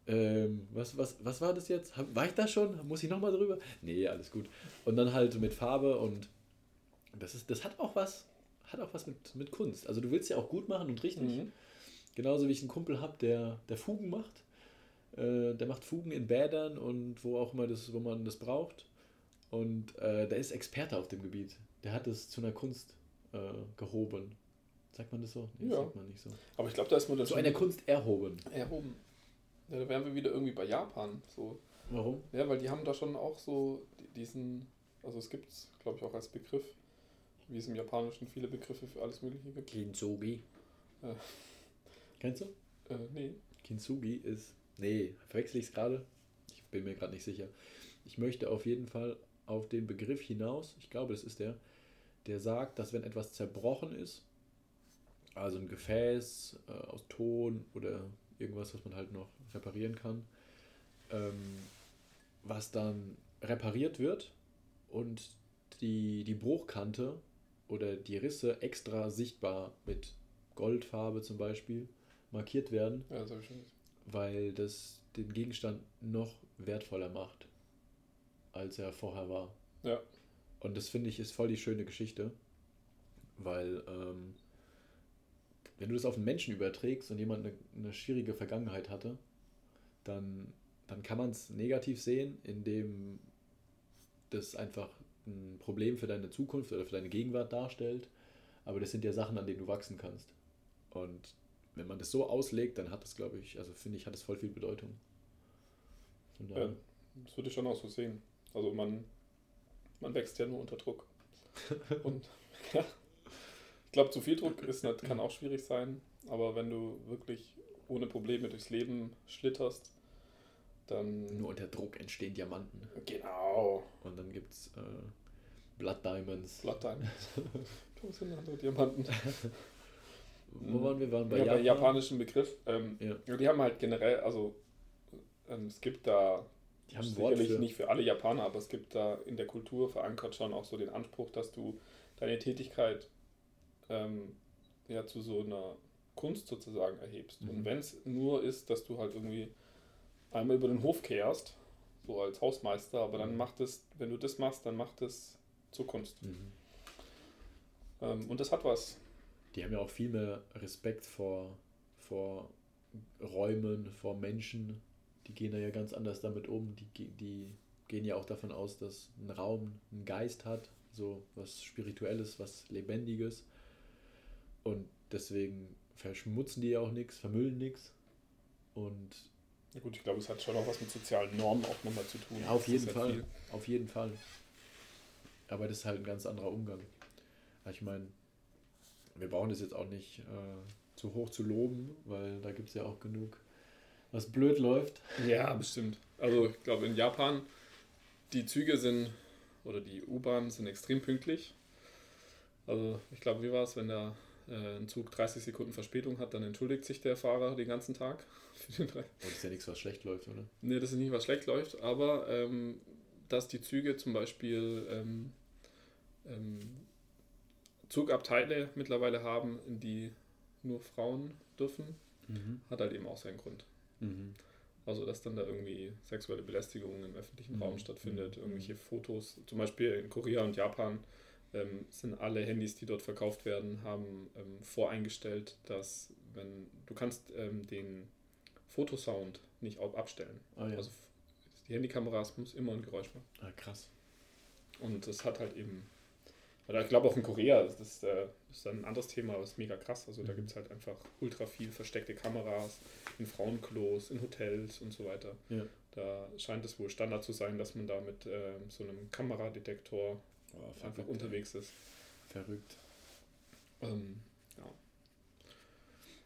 Ähm, was, was, was war das jetzt? War ich da schon? Muss ich nochmal drüber? Nee, alles gut. Und dann halt mit Farbe und das, ist, das hat auch was, hat auch was mit, mit Kunst. Also du willst ja auch gut machen und richtig. Mhm. Genauso wie ich einen Kumpel habe, der, der Fugen macht. Äh, der macht Fugen in Bädern und wo auch immer das, wo man das braucht. Und äh, der ist Experte auf dem Gebiet. Der hat es zu einer Kunst äh, gehoben. Sagt man das so? Nee, Ja. sagt man nicht so. Aber ich glaube, da ist man dann Zu einer Kunst erhoben. erhoben. Ja, da wären wir wieder irgendwie bei Japan. So. Warum? Ja, weil die haben da schon auch so die- diesen, also es gibt es, glaube ich, auch als Begriff, wie es im Japanischen viele Begriffe für alles Mögliche gibt. Kintsugi. Ja. Kennst du? Äh, nee. Kintsugi ist. Nee, verwechsel ich es gerade? Ich bin mir gerade nicht sicher. Ich möchte auf jeden Fall auf den Begriff hinaus, ich glaube, das ist der, der sagt, dass wenn etwas zerbrochen ist, also ein Gefäß äh, aus Ton oder irgendwas, was man halt noch reparieren kann, ähm, was dann repariert wird und die, die Bruchkante oder die Risse extra sichtbar mit Goldfarbe zum Beispiel markiert werden, Ja, das habe ich schon. Weil das den Gegenstand noch wertvoller macht, als er vorher war. Ja. Und das finde ich ist voll die schöne Geschichte, weil ähm, wenn du das auf einen Menschen überträgst und jemand eine, eine schwierige Vergangenheit hatte, dann, dann kann man es negativ sehen, indem das einfach ein Problem für deine Zukunft oder für deine Gegenwart darstellt. Aber das sind ja Sachen, an denen du wachsen kannst. Und wenn man das so auslegt, dann hat es, glaube ich, also finde ich, hat es voll viel Bedeutung. Ja, das würde ich schon auch so sehen. Also man, man wächst ja nur unter Druck. (laughs) Und ja, ich glaube, zu viel Druck ist, nicht- kann auch schwierig sein, aber wenn du wirklich ohne Probleme durchs Leben schlitterst, dann. Nur unter Druck entstehen Diamanten. Genau. Und dann gibt es äh, Blood Diamonds. Blood Diamonds. (laughs) Du sind andere Diamanten. (laughs) Wo waren wir? Waren bei ja, Japan. bei japanischen Begriff. Ähm, Ja. Die haben halt generell, also ähm, es gibt da Die haben sicherlich für. nicht für alle Japaner, aber es gibt da in der Kultur verankert schon auch so den Anspruch, dass du deine Tätigkeit ähm, ja zu so einer Kunst sozusagen erhebst. Mhm. Und wenn es nur ist, dass du halt irgendwie einmal über den Hof kehrst, so als Hausmeister, aber dann Mhm. macht es, wenn du das machst, dann macht es zur Kunst. Mhm. Ähm, und das hat was. Die haben ja auch viel mehr Respekt vor, vor Räumen, vor Menschen. Die gehen da ja ganz anders damit um. Die, die gehen ja auch davon aus, dass ein Raum einen Geist hat, so was Spirituelles, was Lebendiges. Und deswegen verschmutzen die ja auch nichts, vermüllen nichts. Und Ja gut, ich glaube, es hat schon auch was mit sozialen Normen auch nochmal zu tun. Ja, auf jeden Fall. viel. Auf jeden Fall. Aber das ist halt ein ganz anderer Umgang. Ich meine, wir brauchen das jetzt auch nicht äh, zu hoch zu loben, weil da gibt es ja auch genug, was blöd läuft. Ja, bestimmt. Also ich glaube in Japan, die Züge sind oder die U-Bahnen sind extrem pünktlich. Also ich glaube, wie war es, wenn der äh, ein Zug 30 Sekunden Verspätung hat, dann entschuldigt sich der Fahrer den ganzen Tag. (laughs) Für den Und das ist ja nichts, was schlecht läuft, oder? nee, das ist nicht, was schlecht läuft, aber ähm, dass die Züge zum Beispiel ähm, ähm, Zugabteile mittlerweile haben, in die nur Frauen dürfen, Mhm. hat halt eben auch seinen Grund. Mhm. Also, dass dann da irgendwie sexuelle Belästigung im öffentlichen Mhm. Raum stattfindet, Mhm. irgendwelche Fotos. Zum Beispiel in Korea und Japan ähm, sind alle Handys, die dort verkauft werden, haben ähm, voreingestellt, dass wenn du kannst ähm, den Fotosound nicht abstellen. Ah ja. Also die Handykameras muss immer ein Geräusch machen. ah, krass. Und das hat halt eben Oder ich glaube auch in Korea, das ist, äh, ist dann ein anderes Thema, aber ist mega krass. Also da Mhm. gibt es halt einfach ultra viel versteckte Kameras in Frauenklos, in Hotels und so weiter. Ja. Da scheint es wohl Standard zu sein, dass man da mit ähm, so einem Kameradetektor Oh, einfach unterwegs ist. Verrückt. Ähm, ja.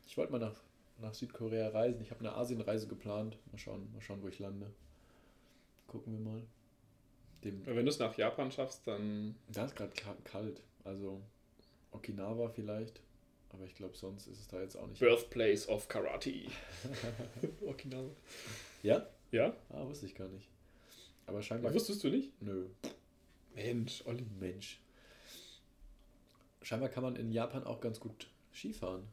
Ich wollte mal nach, nach Südkorea reisen. Ich habe eine Asienreise geplant. Mal schauen, mal schauen, wo ich lande. Gucken wir mal. Dem, Wenn du es nach Japan schaffst, dann da ist gerade kalt. Also Okinawa vielleicht. Aber ich glaube, sonst ist es da jetzt auch nicht. Birthplace of Karate. (laughs) (laughs) Okinawa. Ja? Ja? Ah, wusste ich gar nicht. Aber scheinbar. Wusstest du nicht? Nö. Mensch, Olli. Mensch. Scheinbar kann man in Japan auch ganz gut Skifahren.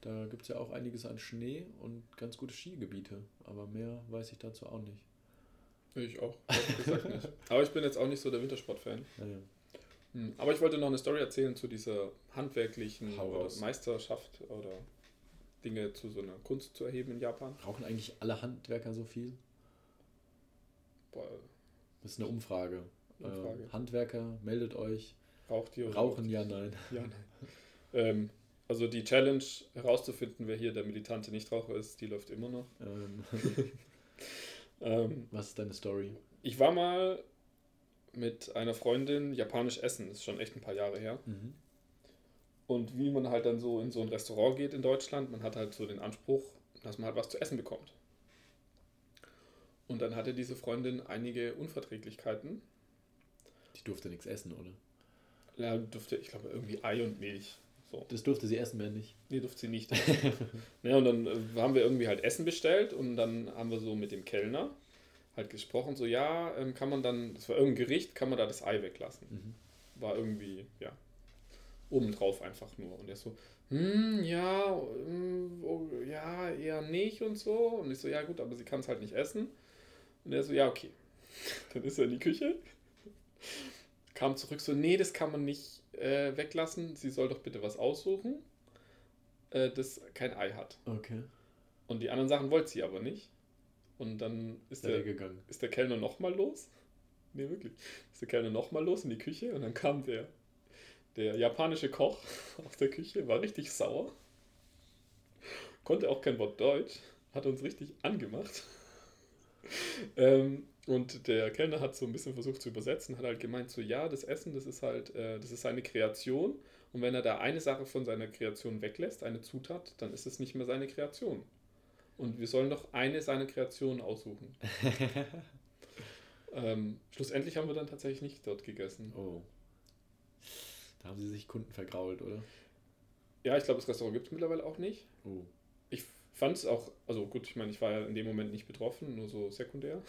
Da gibt es ja auch einiges an Schnee und ganz gute Skigebiete. Aber mehr weiß ich dazu auch nicht. Ich auch. nicht. (laughs) Aber ich bin jetzt auch nicht so der Wintersport-Fan. Naja. Hm, Aber ich wollte noch eine Story erzählen zu dieser handwerklichen. Meisterschaft oder Dinge zu so einer Kunst zu erheben in Japan. Rauchen eigentlich alle Handwerker so viel? Boah, Das ist eine Umfrage. Umfrage. Äh, Handwerker, meldet euch. raucht ihr Rauchen, raucht ja, nein. (laughs) Ja, nein. ähm, also die Challenge herauszufinden, wer hier der militante Nichtraucher ist, die läuft immer noch. Ähm, (laughs) Ähm, was ist deine Story? ich war mal mit einer Freundin japanisch essen, das ist schon echt ein paar Jahre her. Mhm. Und wie man halt dann so in so ein Restaurant geht in Deutschland, man hat halt so den Anspruch, dass man halt was zu essen bekommt. Und dann hatte diese Freundin einige Unverträglichkeiten. Die durfte nichts essen, oder? Ja, durfte, ich glaube, irgendwie Ei und Milch. So. Das durfte sie essen, wenn nicht. Nee, durfte sie nicht. (laughs) ja, und dann äh, haben wir irgendwie halt Essen bestellt und dann haben wir so mit dem Kellner halt gesprochen, so ja, ähm, kann man dann, das war irgendein Gericht, kann man da das Ei weglassen. Mhm. War irgendwie, ja, obendrauf einfach nur. Und er so, hm, ja, hm, oh, ja, eher nicht und so. Und ich so, ja gut, aber sie kann es halt nicht essen. Und er so, ja, okay. (laughs) Dann ist er in die Küche, kam zurück, so, nee, das kann man nicht äh, weglassen. Sie soll doch bitte was aussuchen, äh, das kein Ei hat. Okay. Und die anderen Sachen wollte sie aber nicht. Und dann ist er der, gegangen. ist der Kellner nochmal los. Nee, wirklich. Ist der Kellner nochmal los in die Küche und dann kam der, der japanische Koch (laughs) aus der Küche, war richtig sauer. Konnte auch kein Wort Deutsch, hat uns richtig angemacht. (laughs) ähm, und der Kellner hat so ein bisschen versucht zu übersetzen, hat halt gemeint, so ja, das Essen, das ist halt, äh, das ist seine Kreation. Und wenn er da eine Sache von seiner Kreation weglässt, eine Zutat, dann ist es nicht mehr seine Kreation. Und wir sollen doch eine seiner Kreationen aussuchen. (laughs) Ähm, schlussendlich haben wir dann tatsächlich nicht dort gegessen. Oh. Da haben sie sich Kunden vergrault, oder? Ja, ich glaube, das Restaurant gibt es mittlerweile auch nicht. Oh. Ich fand es auch, also gut, ich meine, ich war ja in dem Moment nicht betroffen, nur so sekundär,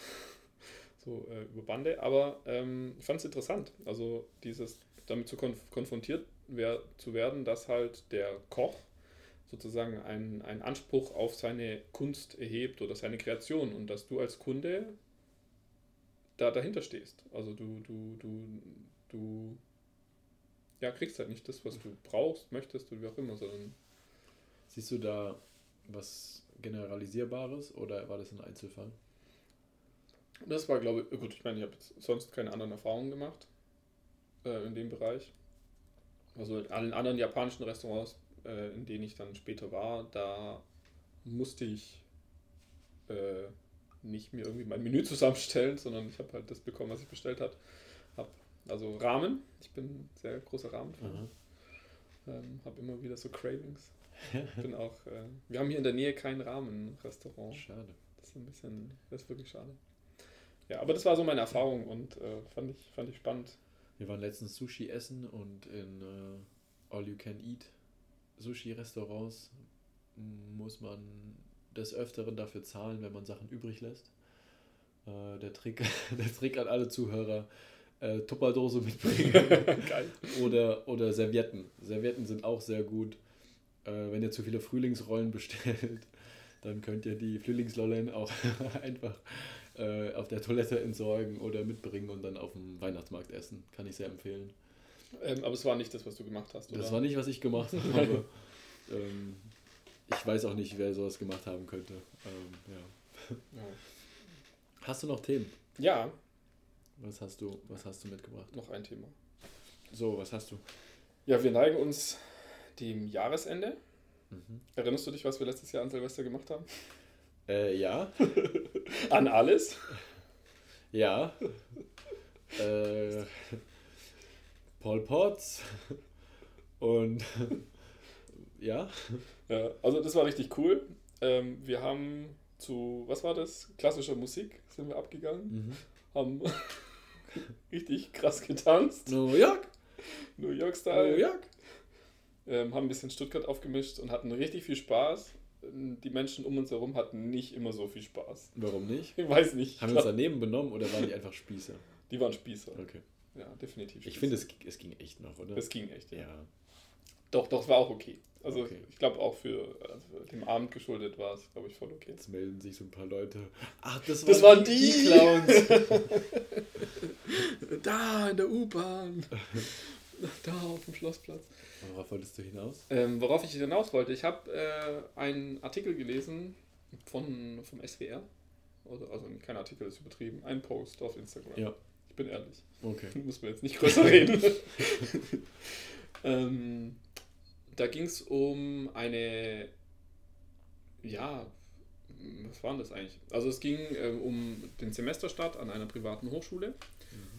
so äh, über Bande, aber ähm, ich fand es interessant, also dieses damit zu konf konfrontiert wer zu werden, dass halt der Koch sozusagen einen, einen Anspruch auf seine Kunst erhebt oder seine Kreation und dass du als Kunde da dahinter stehst. Also du, du, du, du ja, kriegst halt nicht das, was du brauchst, möchtest oder wie auch immer, sondern Siehst du da was Generalisierbares oder war das ein Einzelfall? Das war, glaube ich, gut, ich meine, ich habe sonst keine anderen Erfahrungen gemacht äh, in dem Bereich. Also in allen anderen japanischen Restaurants, äh, in denen ich dann später war, da musste ich äh, nicht mir irgendwie mein Menü (laughs) zusammenstellen, sondern ich habe halt das bekommen, was ich bestellt habe. Hab, also Ramen, ich bin ein sehr großer Ramen-Fan. Aha. Ähm, habe immer wieder so Cravings. bin auch, äh, wir haben hier in der Nähe kein Ramen-Restaurant. Schade. Das ist ein bisschen, das ist wirklich schade. Ja, aber das war so meine Erfahrung und äh, fand, ich, fand ich spannend. Wir waren letztens Sushi essen und in äh, All-You-Can-Eat Sushi-Restaurants muss man des Öfteren dafür zahlen, wenn man Sachen übrig lässt. Äh, der, Trick, (laughs) der Trick an alle Zuhörer, äh, Tupperdose mitbringen (laughs) Geil. oder, oder Servietten. Servietten sind auch sehr gut. Äh, wenn ihr zu viele Frühlingsrollen bestellt, (laughs) dann könnt ihr die Frühlingslollen auch einfach äh, auf der Toilette entsorgen oder mitbringen und dann auf dem Weihnachtsmarkt essen. Kann ich sehr empfehlen. Ähm, aber es war nicht das, was du gemacht hast, oder? Das war nicht, was ich gemacht (laughs) habe. ähm, ich weiß auch nicht, wer sowas gemacht haben könnte. Ähm, ja. Ja. Hast du noch Themen? ja, Was hast du, was hast du mitgebracht? noch ein Thema. So, was hast du? Ja, wir neigen uns dem Jahresende. Mhm. Erinnerst du dich, was wir letztes Jahr an Silvester gemacht haben? Äh, ja. (laughs) An alles? Ja. äh, Paul Potts. Und ja. Ja, also das war richtig cool. Ähm, wir haben zu, was war das? Klassischer Musik sind wir abgegangen. Mhm. Haben (laughs) richtig krass getanzt. New York. New York-Style. New York. Ähm, haben ein bisschen Stuttgart aufgemischt und hatten richtig viel Spaß. Die Menschen um uns herum hatten nicht immer so viel Spaß. Warum nicht? Ich weiß nicht. Haben wir uns daneben benommen oder waren die einfach Spießer? Die waren Spießer. Okay. Ja, definitiv. Ich Spießer. finde, es, es ging echt noch, oder? Es ging echt. Ja. ja. Doch, doch, es war auch okay. Also Okay. ich glaube auch für also dem Abend geschuldet war es, glaube ich, voll okay. Jetzt melden sich so ein paar Leute. Ach, das, Das waren die! die Clowns. (laughs) (laughs) da in der U-Bahn. (laughs) (laughs) da auf dem Schlossplatz. Worauf wolltest du hinaus? Ähm, worauf ich hinaus wollte, ich habe äh, einen Artikel gelesen von, vom SWR. Oder, also kein Artikel ist übertrieben, ein Post auf Instagram. Ja. Ich bin ehrlich. Okay. (laughs) Muss man jetzt nicht größer reden. (laughs) ähm, da ging es um eine, ja, was war denn das eigentlich? Also es ging ähm, um den Semesterstart an einer privaten Hochschule.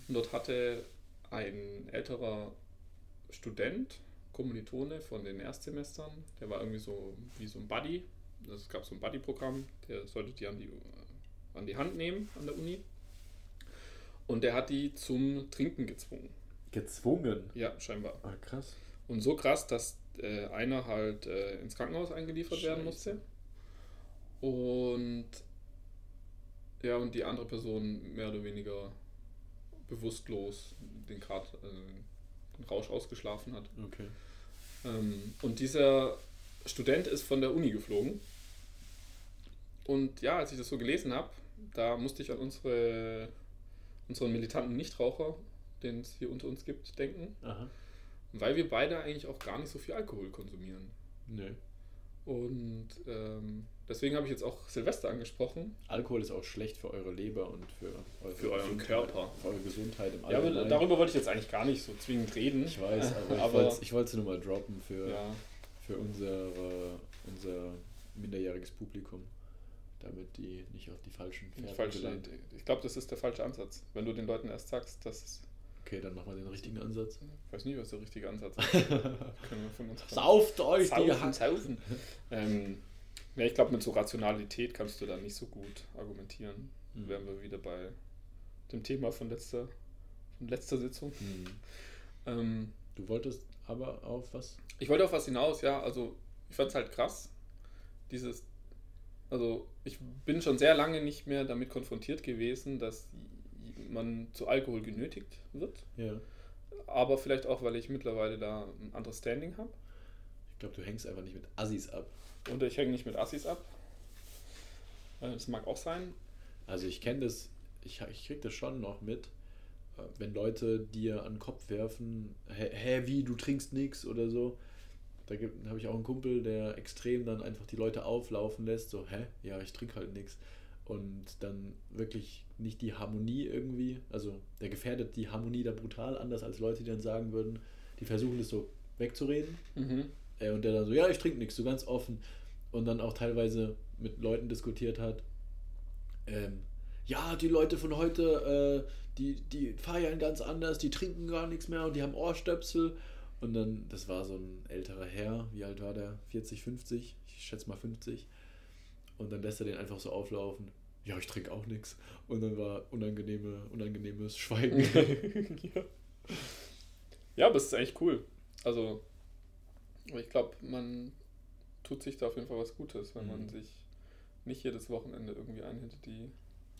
Und dort hatte ein älterer Student, Kommilitone von den Erstsemestern, der war irgendwie so wie so ein Buddy. Also es gab so ein Buddy-Programm, der sollte die an die, an die Hand nehmen an der Uni. Und der hat die zum Trinken gezwungen. Gezwungen. Ja, scheinbar. Ah, krass. Und so krass, dass äh, einer halt äh, ins Krankenhaus eingeliefert werden Scheiße. musste. Und ja, und die andere Person mehr oder weniger bewusstlos den Grad, äh, den Rausch ausgeschlafen hat. Okay. Ähm, und dieser Student ist von der Uni geflogen. Und ja, als ich das so gelesen habe, da musste ich an unsere, unseren militanten Nichtraucher, den es hier unter uns gibt, denken. Aha. Weil wir beide eigentlich auch gar nicht so viel Alkohol konsumieren. Nö. Und ähm, deswegen habe ich jetzt auch Silvester angesprochen. Alkohol ist auch schlecht für eure Leber und für, eure Für euren Körper. Für eure Gesundheit im Ja, aber Allgemeinen. darüber wollte ich jetzt eigentlich gar nicht so zwingend reden. Ich weiß, aber, ich wollte es nur mal droppen für, Ja, für unsere, unser minderjähriges Publikum, damit die nicht auf die falschen gelangen. Ich glaube, das ist der falsche Ansatz. Wenn du den Leuten erst sagst, dass es Okay, dann machen wir den richtigen Ansatz. Ich weiß nicht, was der richtige Ansatz ist. (laughs) Können wir von uns Sauft euch die saufen, Hand. saufen. ähm, ja, ich glaube, mit so Rationalität kannst du da nicht so gut argumentieren. Mhm. Wären wir wieder bei dem Thema von letzter, von letzter Sitzung. Hm. Ähm, Du wolltest aber auf was? ich wollte auf was hinaus, ja, also ich fand es halt krass, dieses, also ich bin schon sehr lange nicht mehr damit konfrontiert gewesen, dass man zu Alkohol genötigt wird, Ja. aber vielleicht auch, weil ich mittlerweile da ein anderes Standing habe. Ich glaube, du hängst einfach nicht mit Assis ab. Oder ich hänge nicht mit Assis ab. Äh, Das mag auch sein. Also ich kenne das, ich, ich krieg das schon noch mit, äh, wenn Leute dir an den Kopf werfen, hä, hä wie, du trinkst nichts oder so. Da habe ich auch einen Kumpel, der extrem dann einfach die Leute auflaufen lässt, so, hä, ja, ich trinke halt nichts. Und dann wirklich nicht die Harmonie irgendwie, also der gefährdet die Harmonie da brutal anders als Leute, die dann sagen würden, die versuchen das so wegzureden. Äh, und der dann so, ja, ich trinke nichts, so ganz offen. Und dann auch teilweise mit Leuten diskutiert hat. Ähm, ja, die Leute von heute, äh, die, die feiern ganz anders, die trinken gar nichts mehr und die haben Ohrstöpsel. Und dann, das war so ein älterer Herr, wie alt war der? 40, 50? Ich schätze mal 50. Und dann lässt er den einfach so auflaufen. Ja, ich trinke auch nichts. Und dann war unangenehme, unangenehmes Schweigen. ja. (laughs) ja, aber es ist eigentlich cool. Also, ich glaube, man tut sich da auf jeden Fall was Gutes, wenn man Mhm. sich nicht jedes Wochenende irgendwie einhittet, die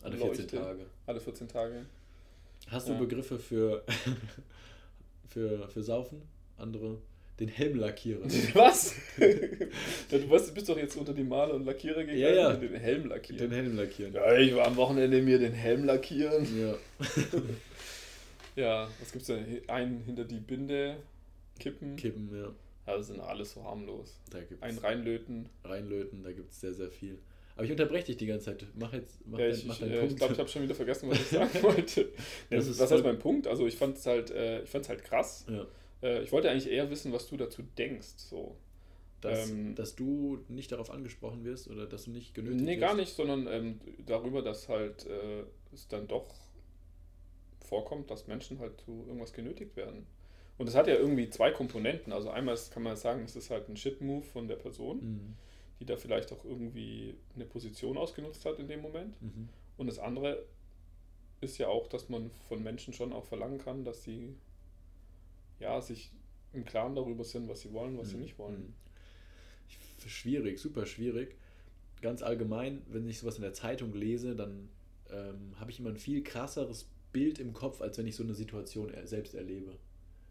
Alle 14 Leuchte. Tage. alle 14 Tage. Hast du Ja. Begriffe für, (laughs) für, für Saufen? Andere? Den Helm lackieren. (laughs) Was? (laughs) du bist doch jetzt unter die Maler und Lackierer gegangen Ja, ja. und den Helm lackieren. Den Helm lackieren. ja, ich war am Wochenende mir den Helm lackieren. Ja. (laughs) Ja, was gibt's denn? Einen hinter die Binde kippen. Kippen, ja. Ja, das sind alles so harmlos. Da gibt Ein reinlöten. reinlöten, da gibt es sehr, sehr viel. Aber ich unterbreche dich die ganze Zeit. Mach jetzt mach Ja, dein, ich mach ich, deinen äh, ich Punkt. glaube, ich habe schon wieder vergessen, was ich sagen wollte. Das das ist was heißt mein Punkt? Also ich fand es halt, äh, ich fand's halt krass. ja, Äh, ich wollte eigentlich eher wissen, was du dazu denkst. So. dass, Ähm, dass du nicht darauf angesprochen wirst oder dass du nicht genötigt Nee, wirst. gar nicht, sondern ähm, darüber, dass halt äh, es dann doch vorkommt, dass Menschen halt zu irgendwas genötigt werden. Und es hat ja irgendwie zwei Komponenten. Also einmal ist, kann man sagen, es ist halt ein Shit-Move von der Person, Mhm. die da vielleicht auch irgendwie eine Position ausgenutzt hat in dem Moment. Mhm. Und das andere ist ja auch, dass man von Menschen schon auch verlangen kann, dass sie ja sich im Klaren darüber sind, was sie wollen, was sie Mhm. nicht wollen. Mhm. Schwierig, super schwierig. Ganz allgemein, wenn ich sowas in der Zeitung lese, dann ähm, habe ich immer ein viel krasseres Bild im Kopf, als wenn ich so eine Situation er selbst erlebe.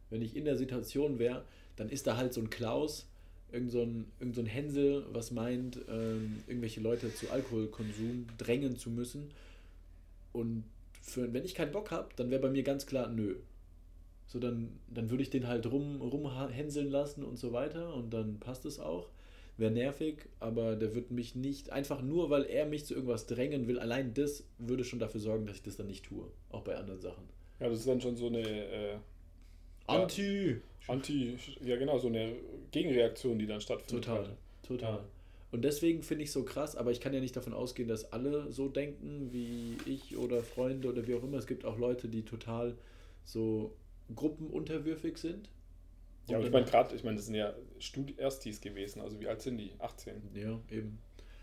Wenn ich in der Situation wäre, dann ist da halt so ein Klaus, irgend so ein, irgend so ein Hänsel, was meint, ähm, irgendwelche Leute zu Alkoholkonsum drängen zu müssen. Und für, wenn ich keinen Bock habe, dann wäre bei mir ganz klar, nö. So, dann, dann würde ich den halt rum, rumhänseln lassen und so weiter und dann passt es auch. Wäre nervig, aber der wird mich nicht, einfach nur, weil er mich zu irgendwas drängen will, allein das würde schon dafür sorgen, dass ich das dann nicht tue. Auch bei anderen Sachen. Ja, das ist dann schon so eine äh, Anti! Anti, ja genau, so eine Gegenreaktion, die dann stattfindet. Total, halt. total. Ja. Und deswegen finde ich so krass, aber ich kann ja nicht davon ausgehen, dass alle so denken wie ich oder Freunde oder wie auch immer. Es gibt auch Leute, die total so gruppenunterwürfig sind. Ja, und ich meine gerade, ich meine, das sind ja Studi Erstis gewesen, also wie alt sind die? 18. Ja, eben.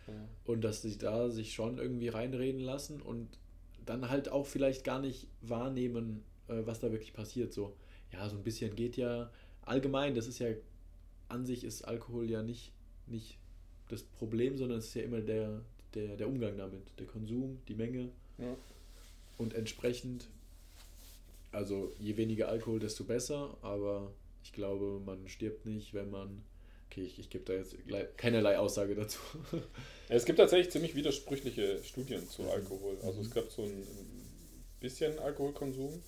Ja. Und dass sie da sich schon irgendwie reinreden lassen und dann halt auch vielleicht gar nicht wahrnehmen, äh, was da wirklich passiert. So, ja, so ein bisschen geht ja allgemein, das ist ja, an sich ist Alkohol ja nicht, nicht das Problem, sondern es ist ja immer der, der, der Umgang damit, der Konsum, die Menge Ja. und entsprechend, also je weniger Alkohol, desto besser, aber ich glaube, man stirbt nicht, wenn man, okay, ich, ich gebe da jetzt keinerlei Aussage dazu. (laughs) Es gibt tatsächlich ziemlich widersprüchliche Studien zu Mhm. Alkohol. Also Mhm. es gab so ein bisschen Alkoholkonsum,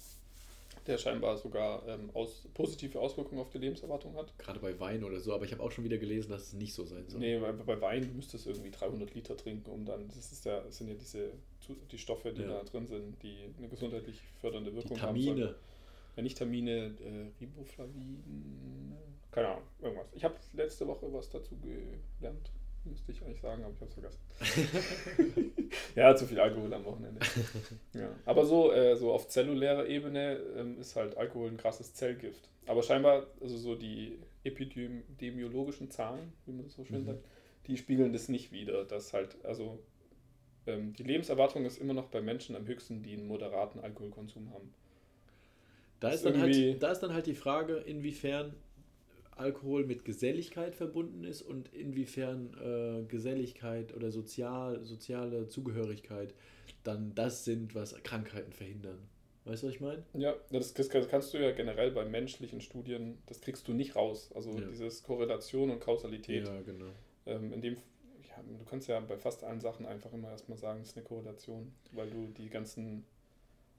der scheinbar sogar ähm, aus, positive Auswirkungen auf die Lebenserwartung hat. Gerade bei Wein oder so, aber ich habe auch schon wieder gelesen, dass es nicht so sein soll. Nee, bei, bei Wein müsstest du irgendwie 300 Liter trinken, um dann, das ist ja, das sind ja diese die Stoffe, die Ja. da drin sind, die eine gesundheitlich fördernde Die Wirkung haben. Tamine. Ja, nicht Tamine, äh, Riboflavin, keine Ahnung, irgendwas. Ich habe letzte Woche was dazu gelernt, müsste ich eigentlich sagen, aber ich habe es vergessen. (laughs) ja, zu viel Alkohol am Wochenende. (laughs) Ja. Aber so, äh, so auf zellulärer Ebene ähm, ist halt Alkohol ein krasses Zellgift. Aber scheinbar, also so die epidemiologischen Zahlen, wie man das so schön Mhm. sagt, die spiegeln das nicht wider. Dass halt, also ähm, die Lebenserwartung ist immer noch bei Menschen am höchsten, die einen moderaten Alkoholkonsum haben. Da Ist ist, dann halt, da ist dann halt die Frage, inwiefern Alkohol mit Geselligkeit verbunden ist und inwiefern äh, Geselligkeit oder sozial, soziale Zugehörigkeit dann das sind, was Krankheiten verhindern. Weißt du, was ich meine? Ja, das, das kannst du ja generell bei menschlichen Studien, das kriegst du nicht raus. Also Ja. dieses Korrelation und Kausalität. Ja, genau. Ähm, in dem, ja, du kannst ja bei fast allen Sachen einfach immer erstmal sagen, es ist eine Korrelation, weil du die ganzen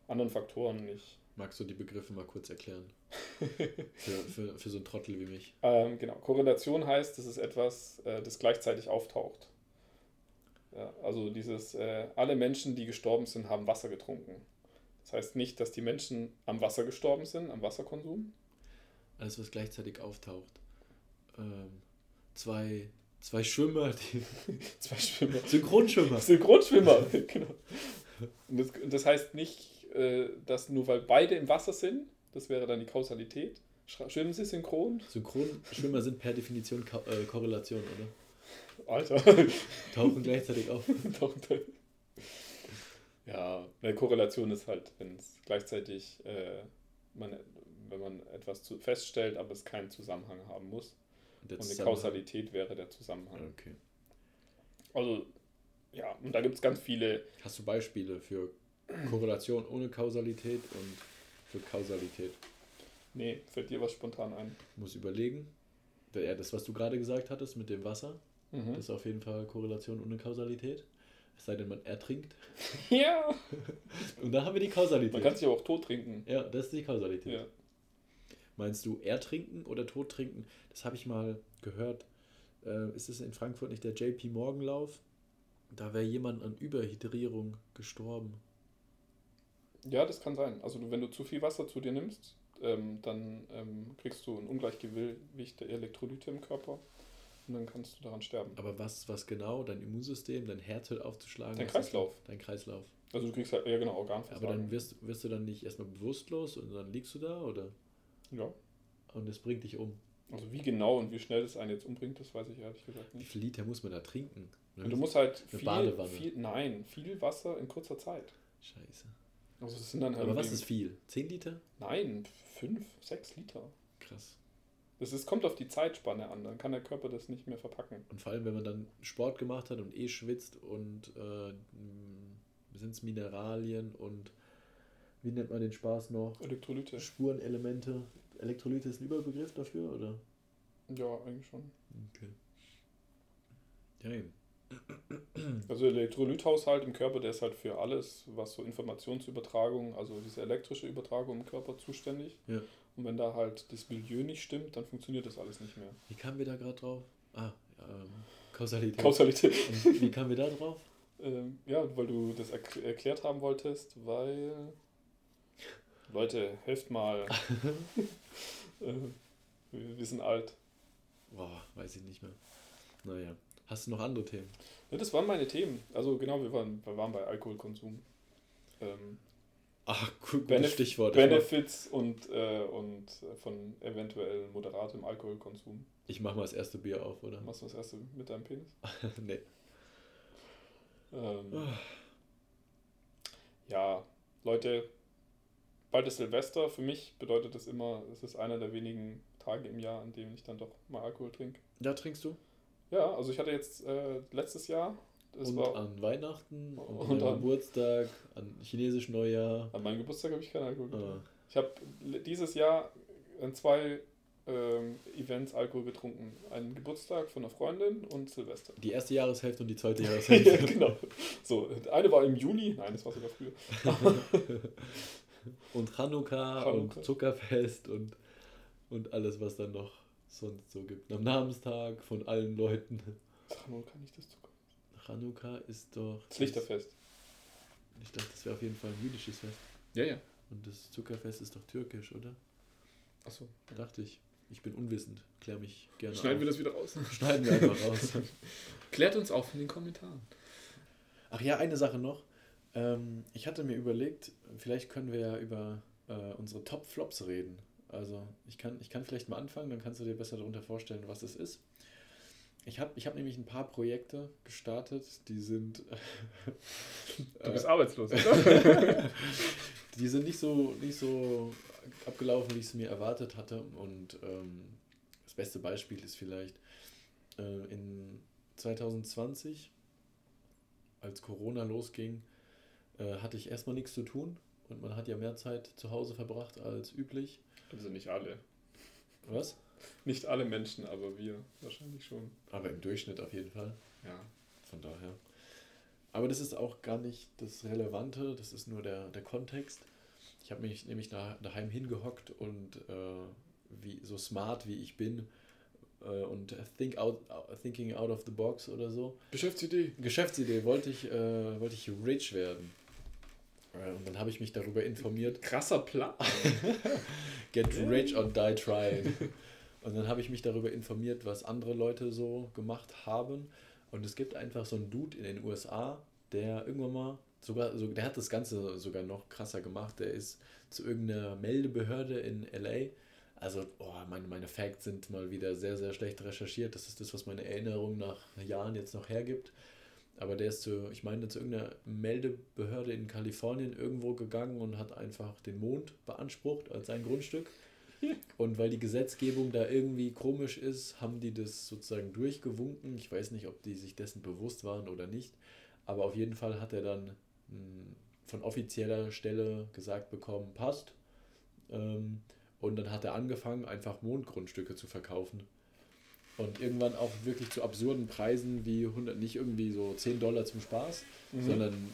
anderen Faktoren nicht. Magst du die Begriffe mal kurz erklären? (laughs) für, für, für so einen Trottel wie mich. Ähm, genau, Korrelation heißt, das ist etwas, äh, das gleichzeitig auftaucht. Ja, also dieses, äh, alle Menschen, die gestorben sind, haben Wasser getrunken. Das heißt nicht, dass die Menschen am Wasser gestorben sind, am Wasserkonsum, Alles, was gleichzeitig auftaucht. Ähm, zwei, zwei Schwimmer, (laughs) die Zwei Schwimmer. Synchronschwimmer. Synchronschwimmer, (laughs) genau. Und das, das heißt nicht, äh, dass nur weil beide im Wasser sind, das wäre dann die Kausalität. Schwimmen sie synchron? Synchronschwimmer sind per Definition Ko äh, Korrelation, oder? Alter. (laughs) Tauchen gleichzeitig auf. (laughs) Ja, eine Korrelation ist halt, wenn es gleichzeitig, äh, man, wenn man etwas zu, feststellt, aber es keinen Zusammenhang haben muss. Der Und eine Kausalität wäre der Zusammenhang. Okay. Also, ja, und da gibt es ganz viele Hast du Beispiele für Korrelation ohne Kausalität und für Kausalität? Nee, fällt dir was spontan ein? Muss überlegen. Ja, das, was du gerade gesagt hattest mit dem Wasser, Mhm. das ist auf jeden Fall Korrelation ohne Kausalität. Es sei denn, man ertrinkt. (laughs) Ja. (laughs) Und da haben wir die Kausalität. Man kann sich auch tot trinken. ja, das ist die Kausalität. Ja. Meinst du ertrinken oder tot trinken? Das habe ich mal gehört. Äh, ist es in Frankfurt nicht der JP Morgan Lauf? Da wäre jemand an Überhydrierung gestorben. Ja, das kann sein. Also wenn du zu viel Wasser zu dir nimmst, ähm, dann ähm, kriegst du ein Ungleichgewicht der Elektrolyte im Körper und dann kannst du daran sterben. Aber was, was genau? Dein Immunsystem, dein Herz hört aufzuschlagen? Dein ist Kreislauf. das? Dein Kreislauf. Also du kriegst halt, ja genau, Organversagen. Aber dann wirst, wirst du dann nicht erstmal bewusstlos und dann liegst du da oder? ja. Und es bringt dich um. Also wie genau und wie schnell das einen jetzt umbringt, das weiß ich ehrlich gesagt Wie nicht. viel Liter muss man da trinken? Und du musst halt viel, viel, nein, viel Wasser in kurzer Zeit. Scheiße. Also sind dann Aber was ist viel? 10 Liter? Nein, fünf, sechs Liter. Krass. Das ist, kommt auf die Zeitspanne an, dann kann der Körper das nicht mehr verpacken. Und vor allem, wenn man dann Sport gemacht hat und eh schwitzt und äh, sind es Mineralien und wie nennt man den Spaß noch? Elektrolyte. Spurenelemente. Elektrolyte ist ein Überbegriff dafür, oder? Ja, eigentlich schon. Okay. Ja, eben. Also der Elektrolythaushalt im Körper, der ist halt für alles, was so Informationsübertragung, also diese elektrische Übertragung im Körper zuständig. Ja. Und wenn da halt das Milieu nicht stimmt, dann funktioniert das alles nicht mehr. Wie kamen wir da gerade drauf? Ah, ähm, Kausalität. Kausalität. (laughs) Und wie kamen wir da drauf? Ähm, ja, weil du das erk erklärt haben wolltest, weil. Leute, helft mal. (laughs) äh, wir wir sind alt. Boah, weiß ich nicht mehr. Naja. Hast du noch andere Themen? Ja, das waren meine Themen. Also genau, wir waren, wir waren bei Alkoholkonsum. Ähm, Ach, gutes Benef Stichwort. Benefits und, äh, und von eventuell moderatem Alkoholkonsum. Ich mach mal das erste Bier auf, oder? Machst du das erste mit deinem Penis? (laughs) nee. Ähm, ja, Leute, bald ist Silvester. Für mich bedeutet das immer, es ist einer der wenigen Tage im Jahr, an dem ich dann doch mal Alkohol trinke. Da trinkst du? Ja, also ich hatte jetzt äh, letztes Jahr, das und war an Weihnachten, und, Und an Geburtstag, an chinesischen Neujahr. an meinem Geburtstag habe ich keinen Alkohol getrunken. Ah, Ich habe dieses Jahr an zwei ähm, Events Alkohol getrunken. Einen Geburtstag von einer Freundin und Silvester. die erste Jahreshälfte und die zweite (laughs) ja, Jahreshälfte. genau. So, eine war im Juni, nein, das war sogar früher. (laughs) und Chanukka, Chanukka. und Zuckerfest und, und alles, was dann noch sonst so gibt. Am Namenstag von allen Leuten. Ramon kann ich das Zucker. Chanukka ist doch. Das Lichterfest. Ich dachte, das wäre auf jeden Fall ein jüdisches Fest. Ja, ja. Und das Zuckerfest ist doch türkisch, oder? Achso. Dachte ich. Ich bin unwissend. Klär mich gerne Schneiden auf. wir das wieder raus. (laughs) Schneiden wir einfach raus. (laughs) Klärt uns auf in den Kommentaren. Ach ja, eine Sache noch. Ähm, ich hatte mir überlegt, vielleicht können wir ja über äh, unsere Top-Flops reden. Also ich kann, ich kann vielleicht mal anfangen, dann kannst du dir besser darunter vorstellen, was es ist. Ich habe ich hab nämlich ein paar Projekte gestartet, die sind, (laughs) Du bist äh, arbeitslos, oder? (laughs) die sind nicht so, nicht so abgelaufen, wie ich es mir erwartet hatte. Und ähm, das beste Beispiel ist vielleicht äh, in 2020, als Corona losging, äh, hatte ich erstmal nichts zu tun und man hat ja mehr Zeit zu Hause verbracht als üblich. Also nicht alle. Was? Nicht alle Menschen, aber wir wahrscheinlich schon. Aber im Durchschnitt auf jeden Fall. Ja. Von daher. Aber das ist auch gar nicht das Relevante, das ist nur der, der Kontext. Ich habe mich nämlich da, daheim hingehockt und äh, wie, so smart wie ich bin äh, und think out, thinking out of the box oder so. Geschäftsidee. Geschäftsidee, wollte ich, äh, wollte ich rich werden. Äh, und dann habe ich mich darüber informiert. Krasser Plan. (laughs) Get rich or die trying. Und dann habe ich mich darüber informiert, was andere Leute so gemacht haben. Und es gibt einfach so einen Dude in den USA, der irgendwann mal sogar, so, der hat das Ganze sogar noch krasser gemacht. Der ist zu irgendeiner Meldebehörde in LA. Also, oh, meine, meine Facts sind mal wieder sehr, sehr schlecht recherchiert. Das ist das, was meine Erinnerung nach Jahren jetzt noch hergibt. Aber der ist zu, ich meine, zu irgendeiner Meldebehörde in Kalifornien irgendwo gegangen und hat einfach den Mond beansprucht als sein Grundstück. (laughs) Und weil die Gesetzgebung da irgendwie komisch ist, haben die das sozusagen durchgewunken. Ich weiß nicht, ob die sich dessen bewusst waren oder nicht. Aber auf jeden Fall hat er dann mh, von offizieller Stelle gesagt bekommen, passt. Ähm, und dann hat er angefangen, einfach Mondgrundstücke zu verkaufen. Und irgendwann auch wirklich zu absurden Preisen wie 100, nicht irgendwie so 10 Dollar zum Spaß, Mhm. sondern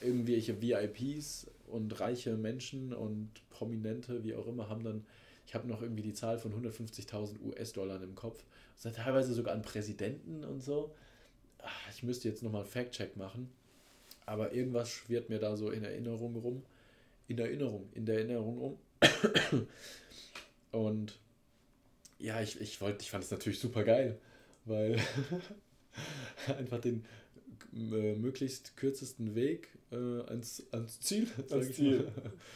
irgendwelche VIPs und reiche Menschen und Prominente, wie auch immer, haben dann, ich habe noch irgendwie die Zahl von 150.000 US-Dollar im Kopf, das hat teilweise sogar an Präsidenten und so. ach, ich müsste jetzt nochmal einen Fact-Check machen, aber irgendwas schwirrt mir da so in Erinnerung rum. In Erinnerung, in der Erinnerung rum. (coughs) Und ja, ich, ich wollte, ich fand es natürlich super geil, weil (laughs) einfach den äh, möglichst kürzesten Weg äh, ans, ans Ziel, (laughs) ich Ziel.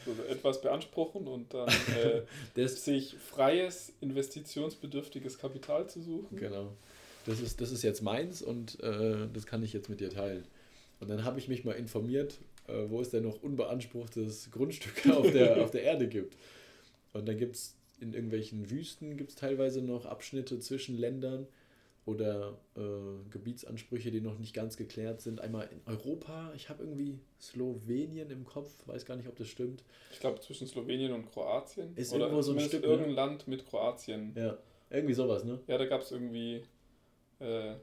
Also etwas beanspruchen und dann (laughs) äh, sich freies, investitionsbedürftiges Kapital zu suchen. genau. Das ist, das ist jetzt meins und äh, das kann ich jetzt mit dir teilen. Und dann habe ich mich mal informiert, äh, wo es denn noch unbeanspruchtes Grundstück auf der, auf der Erde gibt. Und dann gibt es in irgendwelchen Wüsten gibt es teilweise noch Abschnitte zwischen Ländern oder äh, Gebietsansprüche, die noch nicht ganz geklärt sind. Einmal in Europa, ich habe irgendwie Slowenien im Kopf, weiß gar nicht, ob das stimmt. Ich glaube zwischen Slowenien und Kroatien. Ist Oder irgendwo so ein Stück, ne? irgendein Land mit Kroatien. Ja, irgendwie sowas, ne? Ja, da gab es irgendwie äh,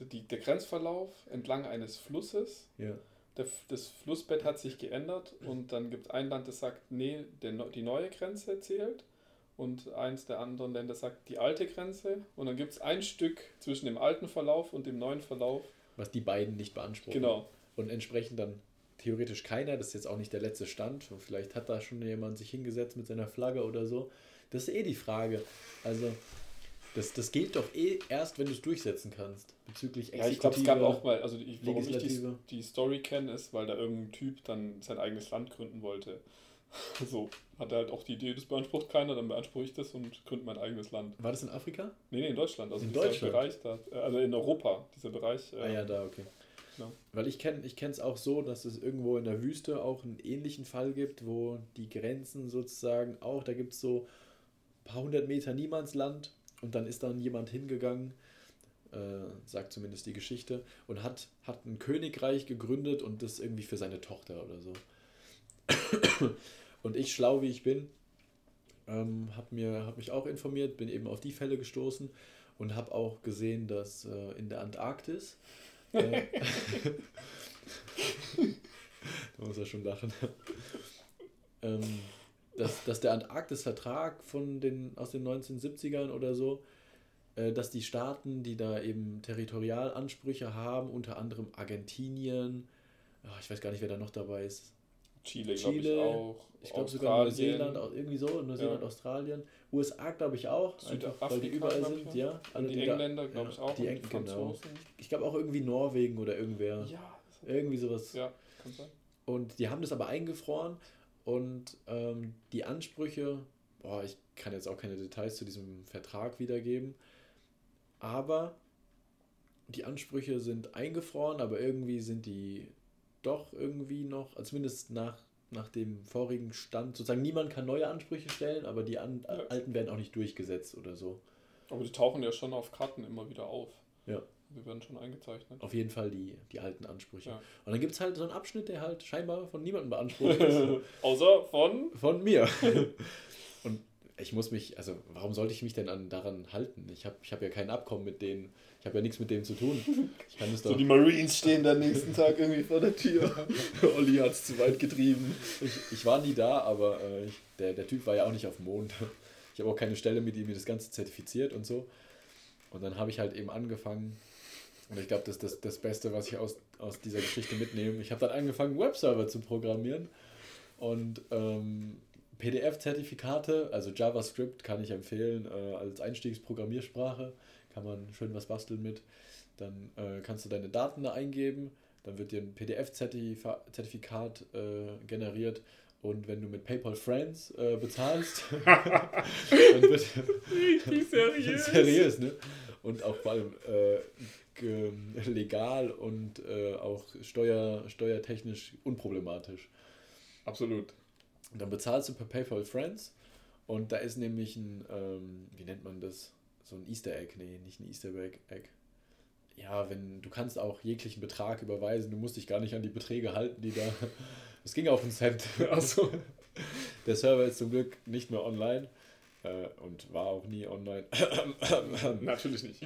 die, der Grenzverlauf entlang eines Flusses. Ja. Das Flussbett hat sich geändert und dann gibt es ein Land, das sagt, nee, der, die neue Grenze zählt. Und eins der anderen Länder sagt die alte Grenze. Und dann gibt es ein Stück zwischen dem alten Verlauf und dem neuen Verlauf. Was die beiden nicht beanspruchen. Genau. Und entsprechend dann theoretisch keiner, das ist jetzt auch nicht der letzte Stand. Und Vielleicht hat da schon jemand sich hingesetzt mit seiner Flagge oder so. Das ist eh die Frage. Also, das, das gilt doch eh erst, wenn du es durchsetzen kannst. Bezüglich Ja, ich glaube, es gab Exekutive, auch mal, also ich, warum ich die, die Story kenne, ist, weil da irgendein Typ dann sein eigenes Land gründen wollte. (laughs) So, hat er halt auch die Idee, das beansprucht keiner, dann beanspruche ich das und gründe mein eigenes Land. War das in Afrika? Nee, nee, in Deutschland. Also In dieser Deutschland? Bereich da, äh, also in Europa, dieser Bereich. äh, Ah ja, da, okay. Ja. Weil ich kenne ich es auch so, dass es irgendwo in der Wüste auch einen ähnlichen Fall gibt, wo die Grenzen sozusagen auch, da gibt es so ein paar hundert Meter Niemandsland und dann ist dann jemand hingegangen, äh, sagt zumindest die Geschichte, und hat, hat ein Königreich gegründet und das irgendwie für seine Tochter oder so. Und ich, schlau wie ich bin, ähm, habe hab mich auch informiert, bin eben auf die Fälle gestoßen und habe auch gesehen, dass äh, in der Antarktis. Äh, (laughs) (laughs) da muss er schon lachen. ähm, dass, dass der Antarktis-Vertrag von den, aus den 1970ern oder so, äh, dass die Staaten, die da eben Territorialansprüche haben, unter anderem Argentinien, ah, ich weiß gar nicht, wer da noch dabei ist, Chile, glaube ich, Chile, auch. ich glaube sogar. Neuseeland, auch irgendwie so, Neuseeland, Ja. Australien, USA glaube ich auch, einfach weil die Südafrika, überall sind, ja. alle Und die da- Engländer, glaube ich, auch. Die Eng genau. Ich glaube auch irgendwie Norwegen oder irgendwer, Ja, irgendwie sowas. ja, kann sein. Und die haben das aber eingefroren und ähm, die Ansprüche, boah, ich kann jetzt auch keine Details zu diesem Vertrag wiedergeben, aber die Ansprüche sind eingefroren, aber irgendwie sind die doch irgendwie noch, also zumindest nach, nach dem vorigen Stand, sozusagen niemand kann neue Ansprüche stellen, aber die an, Ja. alten werden auch nicht durchgesetzt oder so. Aber die tauchen ja schon auf Karten immer wieder auf. Ja. Die werden schon eingezeichnet. Auf jeden Fall die, die alten Ansprüche. Ja. Und dann gibt es halt so einen Abschnitt, der halt scheinbar von niemandem beansprucht ist. (laughs) Außer von. Von mir. (laughs) Ich muss mich, also warum sollte ich mich denn an, daran halten? Ich habe ich hab ja kein Abkommen mit denen. Ich habe ja nichts mit denen zu tun. Ich kann es doch. Marines stehen dann nächsten Tag irgendwie vor der Tür. (laughs) Olli hat es zu weit getrieben. Ich, ich war nie da, aber äh, ich, der, der Typ war ja auch nicht auf dem Mond. (laughs) Ich habe auch keine Stelle, mit die mir das Ganze zertifiziert und so. Und dann habe ich halt eben angefangen. Und ich glaube, das ist das, das Beste, was ich aus, aus dieser Geschichte mitnehme. Ich habe dann angefangen, Webserver zu programmieren. Und ähm, PDF-Zertifikate, also JavaScript kann ich empfehlen äh, als Einstiegsprogrammiersprache. Kann man schön was basteln mit. Dann äh, kannst du deine Daten da eingeben. Dann wird dir ein PDF-Zertifikat äh, generiert. Und wenn du mit PayPal Friends äh, bezahlst, (laughs) dann wird (laughs) Richtig seriös. (laughs) seriös, ne? Und auch vor allem äh, legal und äh, auch steuer, steuertechnisch unproblematisch. Absolut. Und dann bezahlst du per PayPal Friends und da ist nämlich ein, ähm, wie nennt man das? So ein Easter Egg, nee, nicht ein Easter Egg. Egg. Ja, wenn du kannst auch jeglichen Betrag überweisen, du musst dich gar nicht an die Beträge halten, die da. (laughs) Es ging auf einen Cent. (laughs) Also, der Server ist zum Glück nicht mehr online äh, und war auch nie online. (coughs) Natürlich nicht.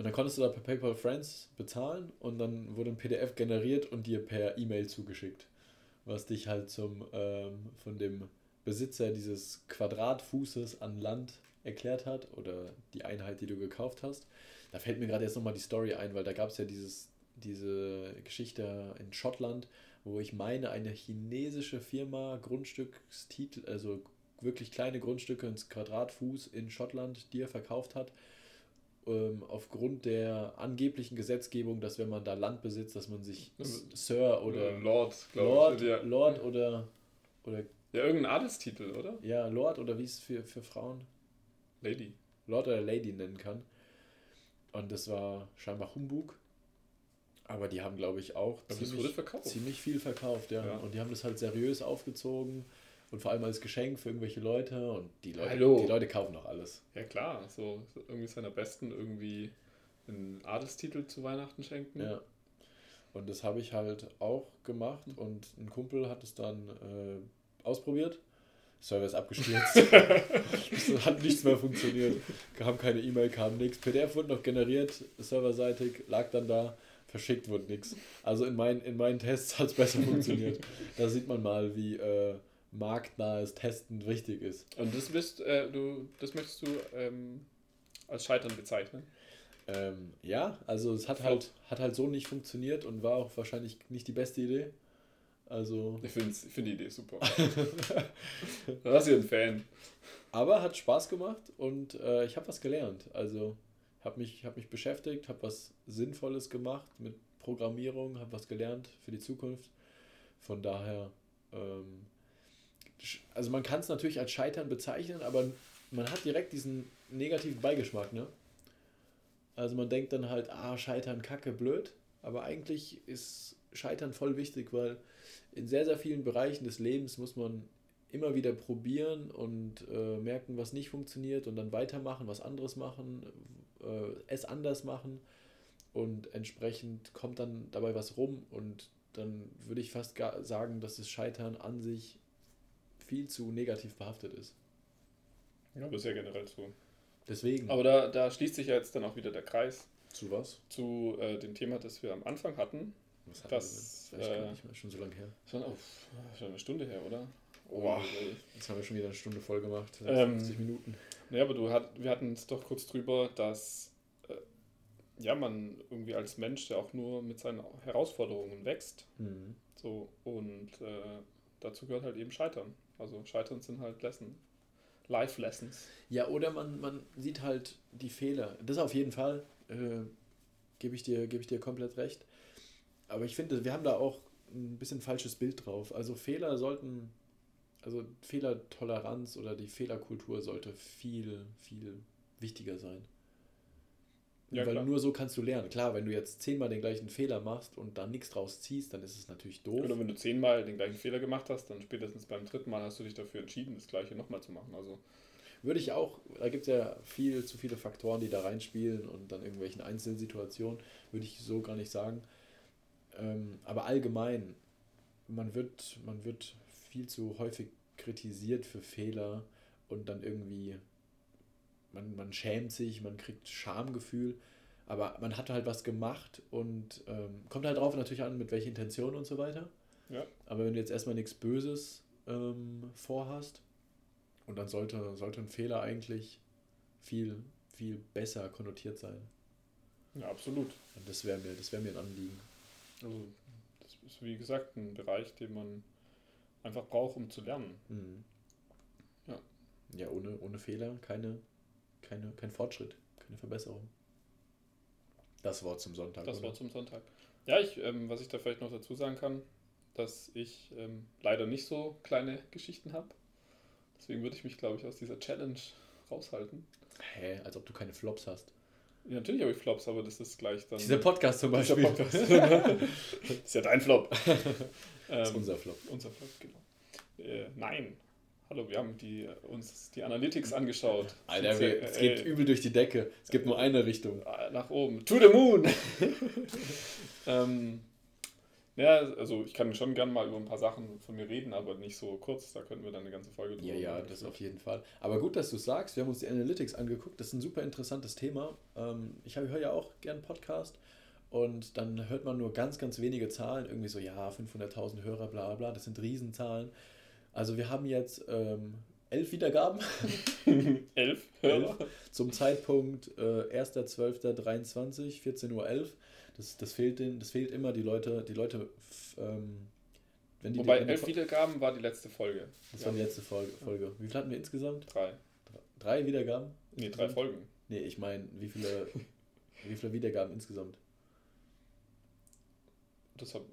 Und dann konntest du da per PayPal Friends bezahlen und dann wurde ein PDF generiert und dir per E-Mail zugeschickt, was dich halt zum ähm, von dem Besitzer dieses Quadratfußes an Land erklärt hat oder die Einheit, die du gekauft hast. da fällt mir gerade jetzt nochmal die Story ein, weil da gab es ja dieses, diese Geschichte in Schottland, wo ich meine, eine chinesische Firma Grundstückstitel, also wirklich kleine Grundstücke ins Quadratfuß in Schottland dir verkauft hat, ähm, aufgrund der angeblichen Gesetzgebung, dass wenn man da Land besitzt, dass man sich Sir oder Lord, Lord, ich. Ja. Lord oder, oder ja, irgendein Adelstitel, oder? Ja, Lord oder wie es für, für Frauen? Lady. Lord oder Lady nennen kann. Und das war scheinbar Humbug. Aber die haben, glaube ich, auch ziemlich, ziemlich, viel verkauft. Ja. ja. Und die haben das halt seriös aufgezogen und vor allem als Geschenk für irgendwelche Leute. Und die Leute, die Leute kaufen auch alles. Ja, klar. So irgendwie seiner Besten irgendwie einen Adelstitel zu Weihnachten schenken. Ja. Und das habe ich halt auch gemacht. Und ein Kumpel hat es dann äh, ausprobiert. Server ist abgestürzt. es (laughs) (laughs) hat nichts mehr funktioniert. Kam keine E-Mail, kam nichts. PDF wurde noch generiert, serverseitig, lag dann da verschickt wurde nichts. Also in, mein, in meinen Tests hat es besser funktioniert. (laughs) Da sieht man mal, wie äh, marktnahes Testen wichtig ist. Und das bist äh, du, das möchtest du ähm, als Scheitern bezeichnen? Ähm, ja, also es hat halt, hat halt so nicht funktioniert und war auch wahrscheinlich nicht die beste Idee. Also. Ich finde ich find die Idee super. (laughs) da ist ja ein Fan. Aber hat Spaß gemacht und äh, ich habe was gelernt. Also habe mich, hab mich beschäftigt, habe was Sinnvolles gemacht mit Programmierung, habe was gelernt für die Zukunft. Von daher, ähm, also man kann es natürlich als Scheitern bezeichnen, aber man hat direkt diesen negativen Beigeschmack, ne? Also man denkt dann halt, ah, Scheitern, Kacke, blöd. Aber eigentlich ist Scheitern voll wichtig, weil in sehr, sehr vielen Bereichen des Lebens muss man immer wieder probieren und äh, merken, was nicht funktioniert und dann weitermachen, was anderes machen, äh, es anders machen und entsprechend kommt dann dabei was rum und dann würde ich fast sagen, dass das Scheitern an sich viel zu negativ behaftet ist. Ja, das ist ja generell so. Deswegen. Aber da, da schließt sich ja jetzt dann auch wieder der Kreis. Zu was? Zu äh, dem Thema, das wir am Anfang hatten. Was hatten das, wir äh, nicht mehr, schon so lange her. Schon, oh, schon eine Stunde her, oder? Oh, jetzt haben wir schon wieder eine Stunde voll gemacht. Ähm, 50 Minuten. Ja, aber du hat, wir hatten es doch kurz drüber, dass äh, ja, man irgendwie als Mensch ja auch nur mit seinen Herausforderungen wächst. Mhm. So, und äh, dazu gehört halt eben Scheitern. Also Scheitern sind halt Lesson. Life Lessons. Ja, oder man, man sieht halt die Fehler. Das auf jeden Fall. Äh, Gebe ich, geb ich dir komplett recht. Aber ich finde, wir haben da auch ein bisschen falsches Bild drauf. Also Fehler sollten also Fehlertoleranz oder die Fehlerkultur sollte viel, viel wichtiger sein. Ja, Weil klar. nur so kannst du lernen. Klar, wenn du jetzt zehnmal den gleichen Fehler machst und da nichts draus ziehst, dann ist es natürlich doof. Oder wenn du zehnmal den gleichen Fehler gemacht hast, dann spätestens beim dritten Mal hast du dich dafür entschieden, das gleiche nochmal zu machen. Also würde ich auch, da gibt es ja viel zu viele Faktoren, die da reinspielen und dann irgendwelchen Einzelsituationen, würde ich so gar nicht sagen. Ähm, aber allgemein, man wird, man wird viel zu häufig kritisiert für Fehler und dann irgendwie, man, man schämt sich, man kriegt Schamgefühl, aber man hat halt was gemacht und ähm, kommt halt drauf natürlich an, mit welcher Intention und so weiter. Ja. Aber wenn du jetzt erstmal nichts Böses ähm, vorhast, und dann sollte, sollte ein Fehler eigentlich viel, viel besser konnotiert sein. Ja, absolut. Und das wäre mir, wär mir ein Anliegen. Also, das ist wie gesagt ein Bereich, den man einfach braucht, um zu lernen. Mhm. Ja. Ja, ohne, ohne Fehler keine, keine, kein Fortschritt, keine Verbesserung. Das Wort zum Sonntag. Das oder? Wort zum Sonntag. Ja, ich, ähm, was ich da vielleicht noch dazu sagen kann, dass ich ähm, leider nicht so kleine Geschichten habe. Deswegen würde ich mich, glaube ich, aus dieser Challenge raushalten. Hä, als ob du keine Flops hast. Ja, natürlich habe ich Flops, aber das ist gleich dann. Dieser Podcast zum Beispiel. Podcast. das (laughs) ist ja dein Flop. das (laughs) ist ähm, unser Flop. Unser Flop, genau. Äh, nein. Hallo, wir haben die, uns die Analytics angeschaut. Alter, wir, es geht übel durch die Decke. Es gibt nur eine Richtung. Äh, nach oben. To the moon! (laughs) ähm, ja, also ich kann schon gern mal über ein paar Sachen von mir reden, aber nicht so kurz. Da könnten wir dann eine ganze Folge drüber Ja, ja, das auf jeden Fall. Aber gut, dass du es sagst. Wir haben uns die Analytics angeguckt. Das ist ein super interessantes Thema. Ähm, ich höre ja auch gern Podcast und dann hört man nur ganz, ganz wenige Zahlen. Irgendwie so, ja, 500.000 Hörer, bla bla. Das sind Riesenzahlen. Also wir haben jetzt ähm, elf Wiedergaben. (laughs) elf (laughs) Hörer. Zum Zeitpunkt äh, 1.12.23, 14.11 Uhr. Das, das, fehlt den, das fehlt immer. Die Leute, die Leute ähm, wenn die, Wobei, wenn elf Wiedergaben war die letzte Folge. Das ja. war die letzte Folge, Folge. Wie viel hatten wir insgesamt? Drei. Drei Wiedergaben? Nee, drei Folgen. Nee, ich meine, wie viele, wie viele Wiedergaben insgesamt? Das haben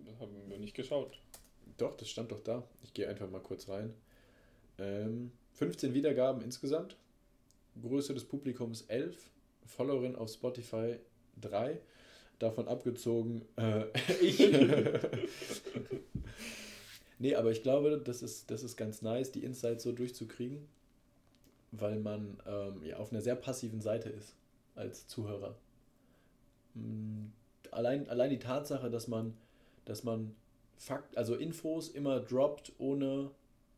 wir nicht geschaut. Doch, das stand doch da. Ich gehe einfach mal kurz rein. Ähm, 15 Wiedergaben insgesamt. Größe des Publikums 11. Followerin auf Spotify 3. Davon abgezogen äh, (laughs) ich. (laughs) nee, aber ich glaube, das ist, das ist ganz nice, die Insights so durchzukriegen, weil man ähm, ja, auf einer sehr passiven Seite ist als Zuhörer. Mm, allein, allein die Tatsache, dass man, dass man Fakt, also Infos immer droppt, ohne,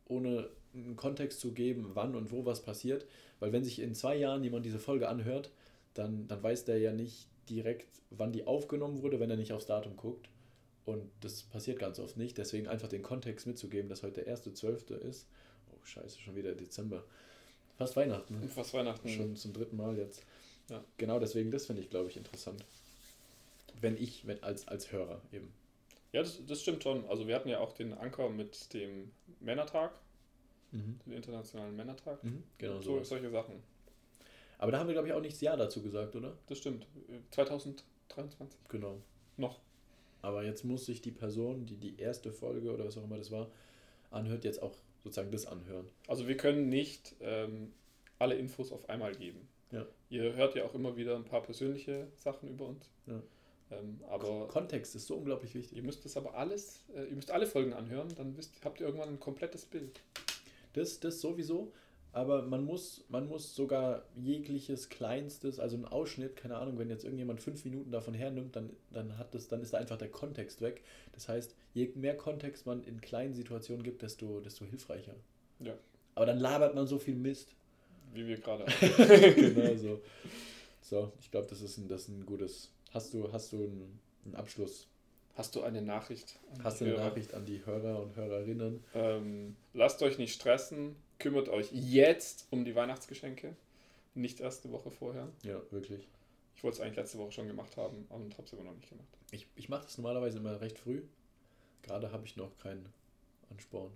ohne einen Kontext zu geben, wann und wo was passiert. Weil wenn sich in zwei Jahren jemand diese Folge anhört, dann, dann weiß der ja nicht direkt, wann die aufgenommen wurde, wenn er nicht aufs Datum guckt. Und das passiert ganz oft nicht. Deswegen einfach den Kontext mitzugeben, dass heute der 1.12. ist. Oh, scheiße, schon wieder Dezember. Fast Weihnachten. Fast Weihnachten. Schon zum dritten Mal jetzt. Ja. Genau deswegen, das finde ich, glaube ich, interessant. Wenn ich, wenn, als, als Hörer eben. Ja, das, das stimmt schon. Also wir hatten ja auch den Anker mit dem Männertag, mhm. den internationalen Männertag. Mhm, genau so. Solche Sachen. Aber da haben wir, glaube ich, auch nichts Ja dazu gesagt, oder? Das stimmt. 2023. Genau. Noch. Aber jetzt muss sich die Person, die die erste Folge oder was auch immer das war, anhört, jetzt auch sozusagen das anhören. Also wir können nicht ähm, alle Infos auf einmal geben. Ja. Ihr hört ja auch immer wieder ein paar persönliche Sachen über uns. Ja. Ähm, aber Kontext ist so unglaublich wichtig. Ihr müsst das aber alles, äh, ihr müsst alle Folgen anhören, dann wisst, habt ihr irgendwann ein komplettes Bild. Das, das sowieso, aber man muss, man muss sogar jegliches Kleinstes, also ein Ausschnitt, keine Ahnung, wenn jetzt irgendjemand fünf Minuten davon hernimmt, dann, dann hat das, dann ist da einfach der Kontext weg. Das heißt, je mehr Kontext man in kleinen Situationen gibt, desto, desto hilfreicher. Ja. Aber dann labert man so viel Mist. Wie wir gerade. (laughs) genau so. So, ich glaube, das ist ein, das ist ein gutes, Hast du, hast du einen, einen Abschluss? Hast du eine Nachricht? Hast du eine Hörer? Nachricht an die Hörer und Hörerinnen? Ähm, lasst euch nicht stressen, kümmert euch jetzt um die Weihnachtsgeschenke, nicht erste Woche vorher. Ja, wirklich. Ich wollte es eigentlich letzte Woche schon gemacht haben, aber habe es immer noch nicht gemacht. Ich, ich mache das normalerweise immer recht früh. Gerade habe ich noch keinen Ansporn.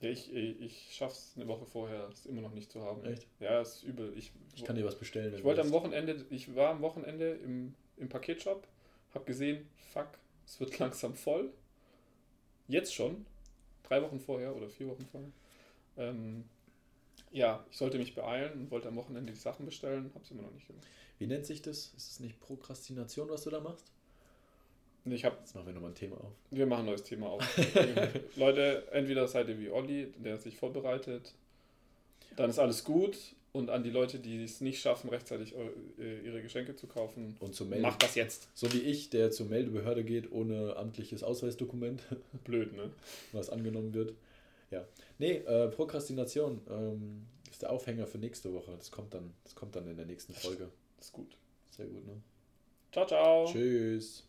Ja, ich, ich schaffe es eine Woche vorher, es immer noch nicht zu haben. Echt? Ja, es ist übel. Ich, ich kann dir was bestellen. Ich wollte am Wochenende, ich war am Wochenende im im Paketshop, habe gesehen, fuck, es wird (laughs) langsam voll. Jetzt schon, drei Wochen vorher oder vier Wochen vorher. Ähm, ja, ich sollte mich beeilen und wollte am Wochenende die Sachen bestellen, habe es immer noch nicht gemacht. Wie nennt sich das? Ist es nicht Prokrastination, was du da machst? Ich hab, Jetzt machen wir nochmal ein Thema auf. Wir machen ein neues Thema auf. (laughs) Leute, entweder seid ihr wie Olli, der sich vorbereitet, dann ist alles gut und an die Leute, die es nicht schaffen, rechtzeitig äh, ihre Geschenke zu kaufen. Und zum Melde Macht das jetzt. So wie ich, der zur Meldebehörde geht ohne amtliches Ausweisdokument. (laughs) Blöd, ne? Was angenommen wird. Ja. Nee, äh, Prokrastination ähm, ist der Aufhänger für nächste Woche. Das kommt dann, das kommt dann in der nächsten Folge. Das ist gut. Sehr gut, ne? Ciao, ciao. Tschüss.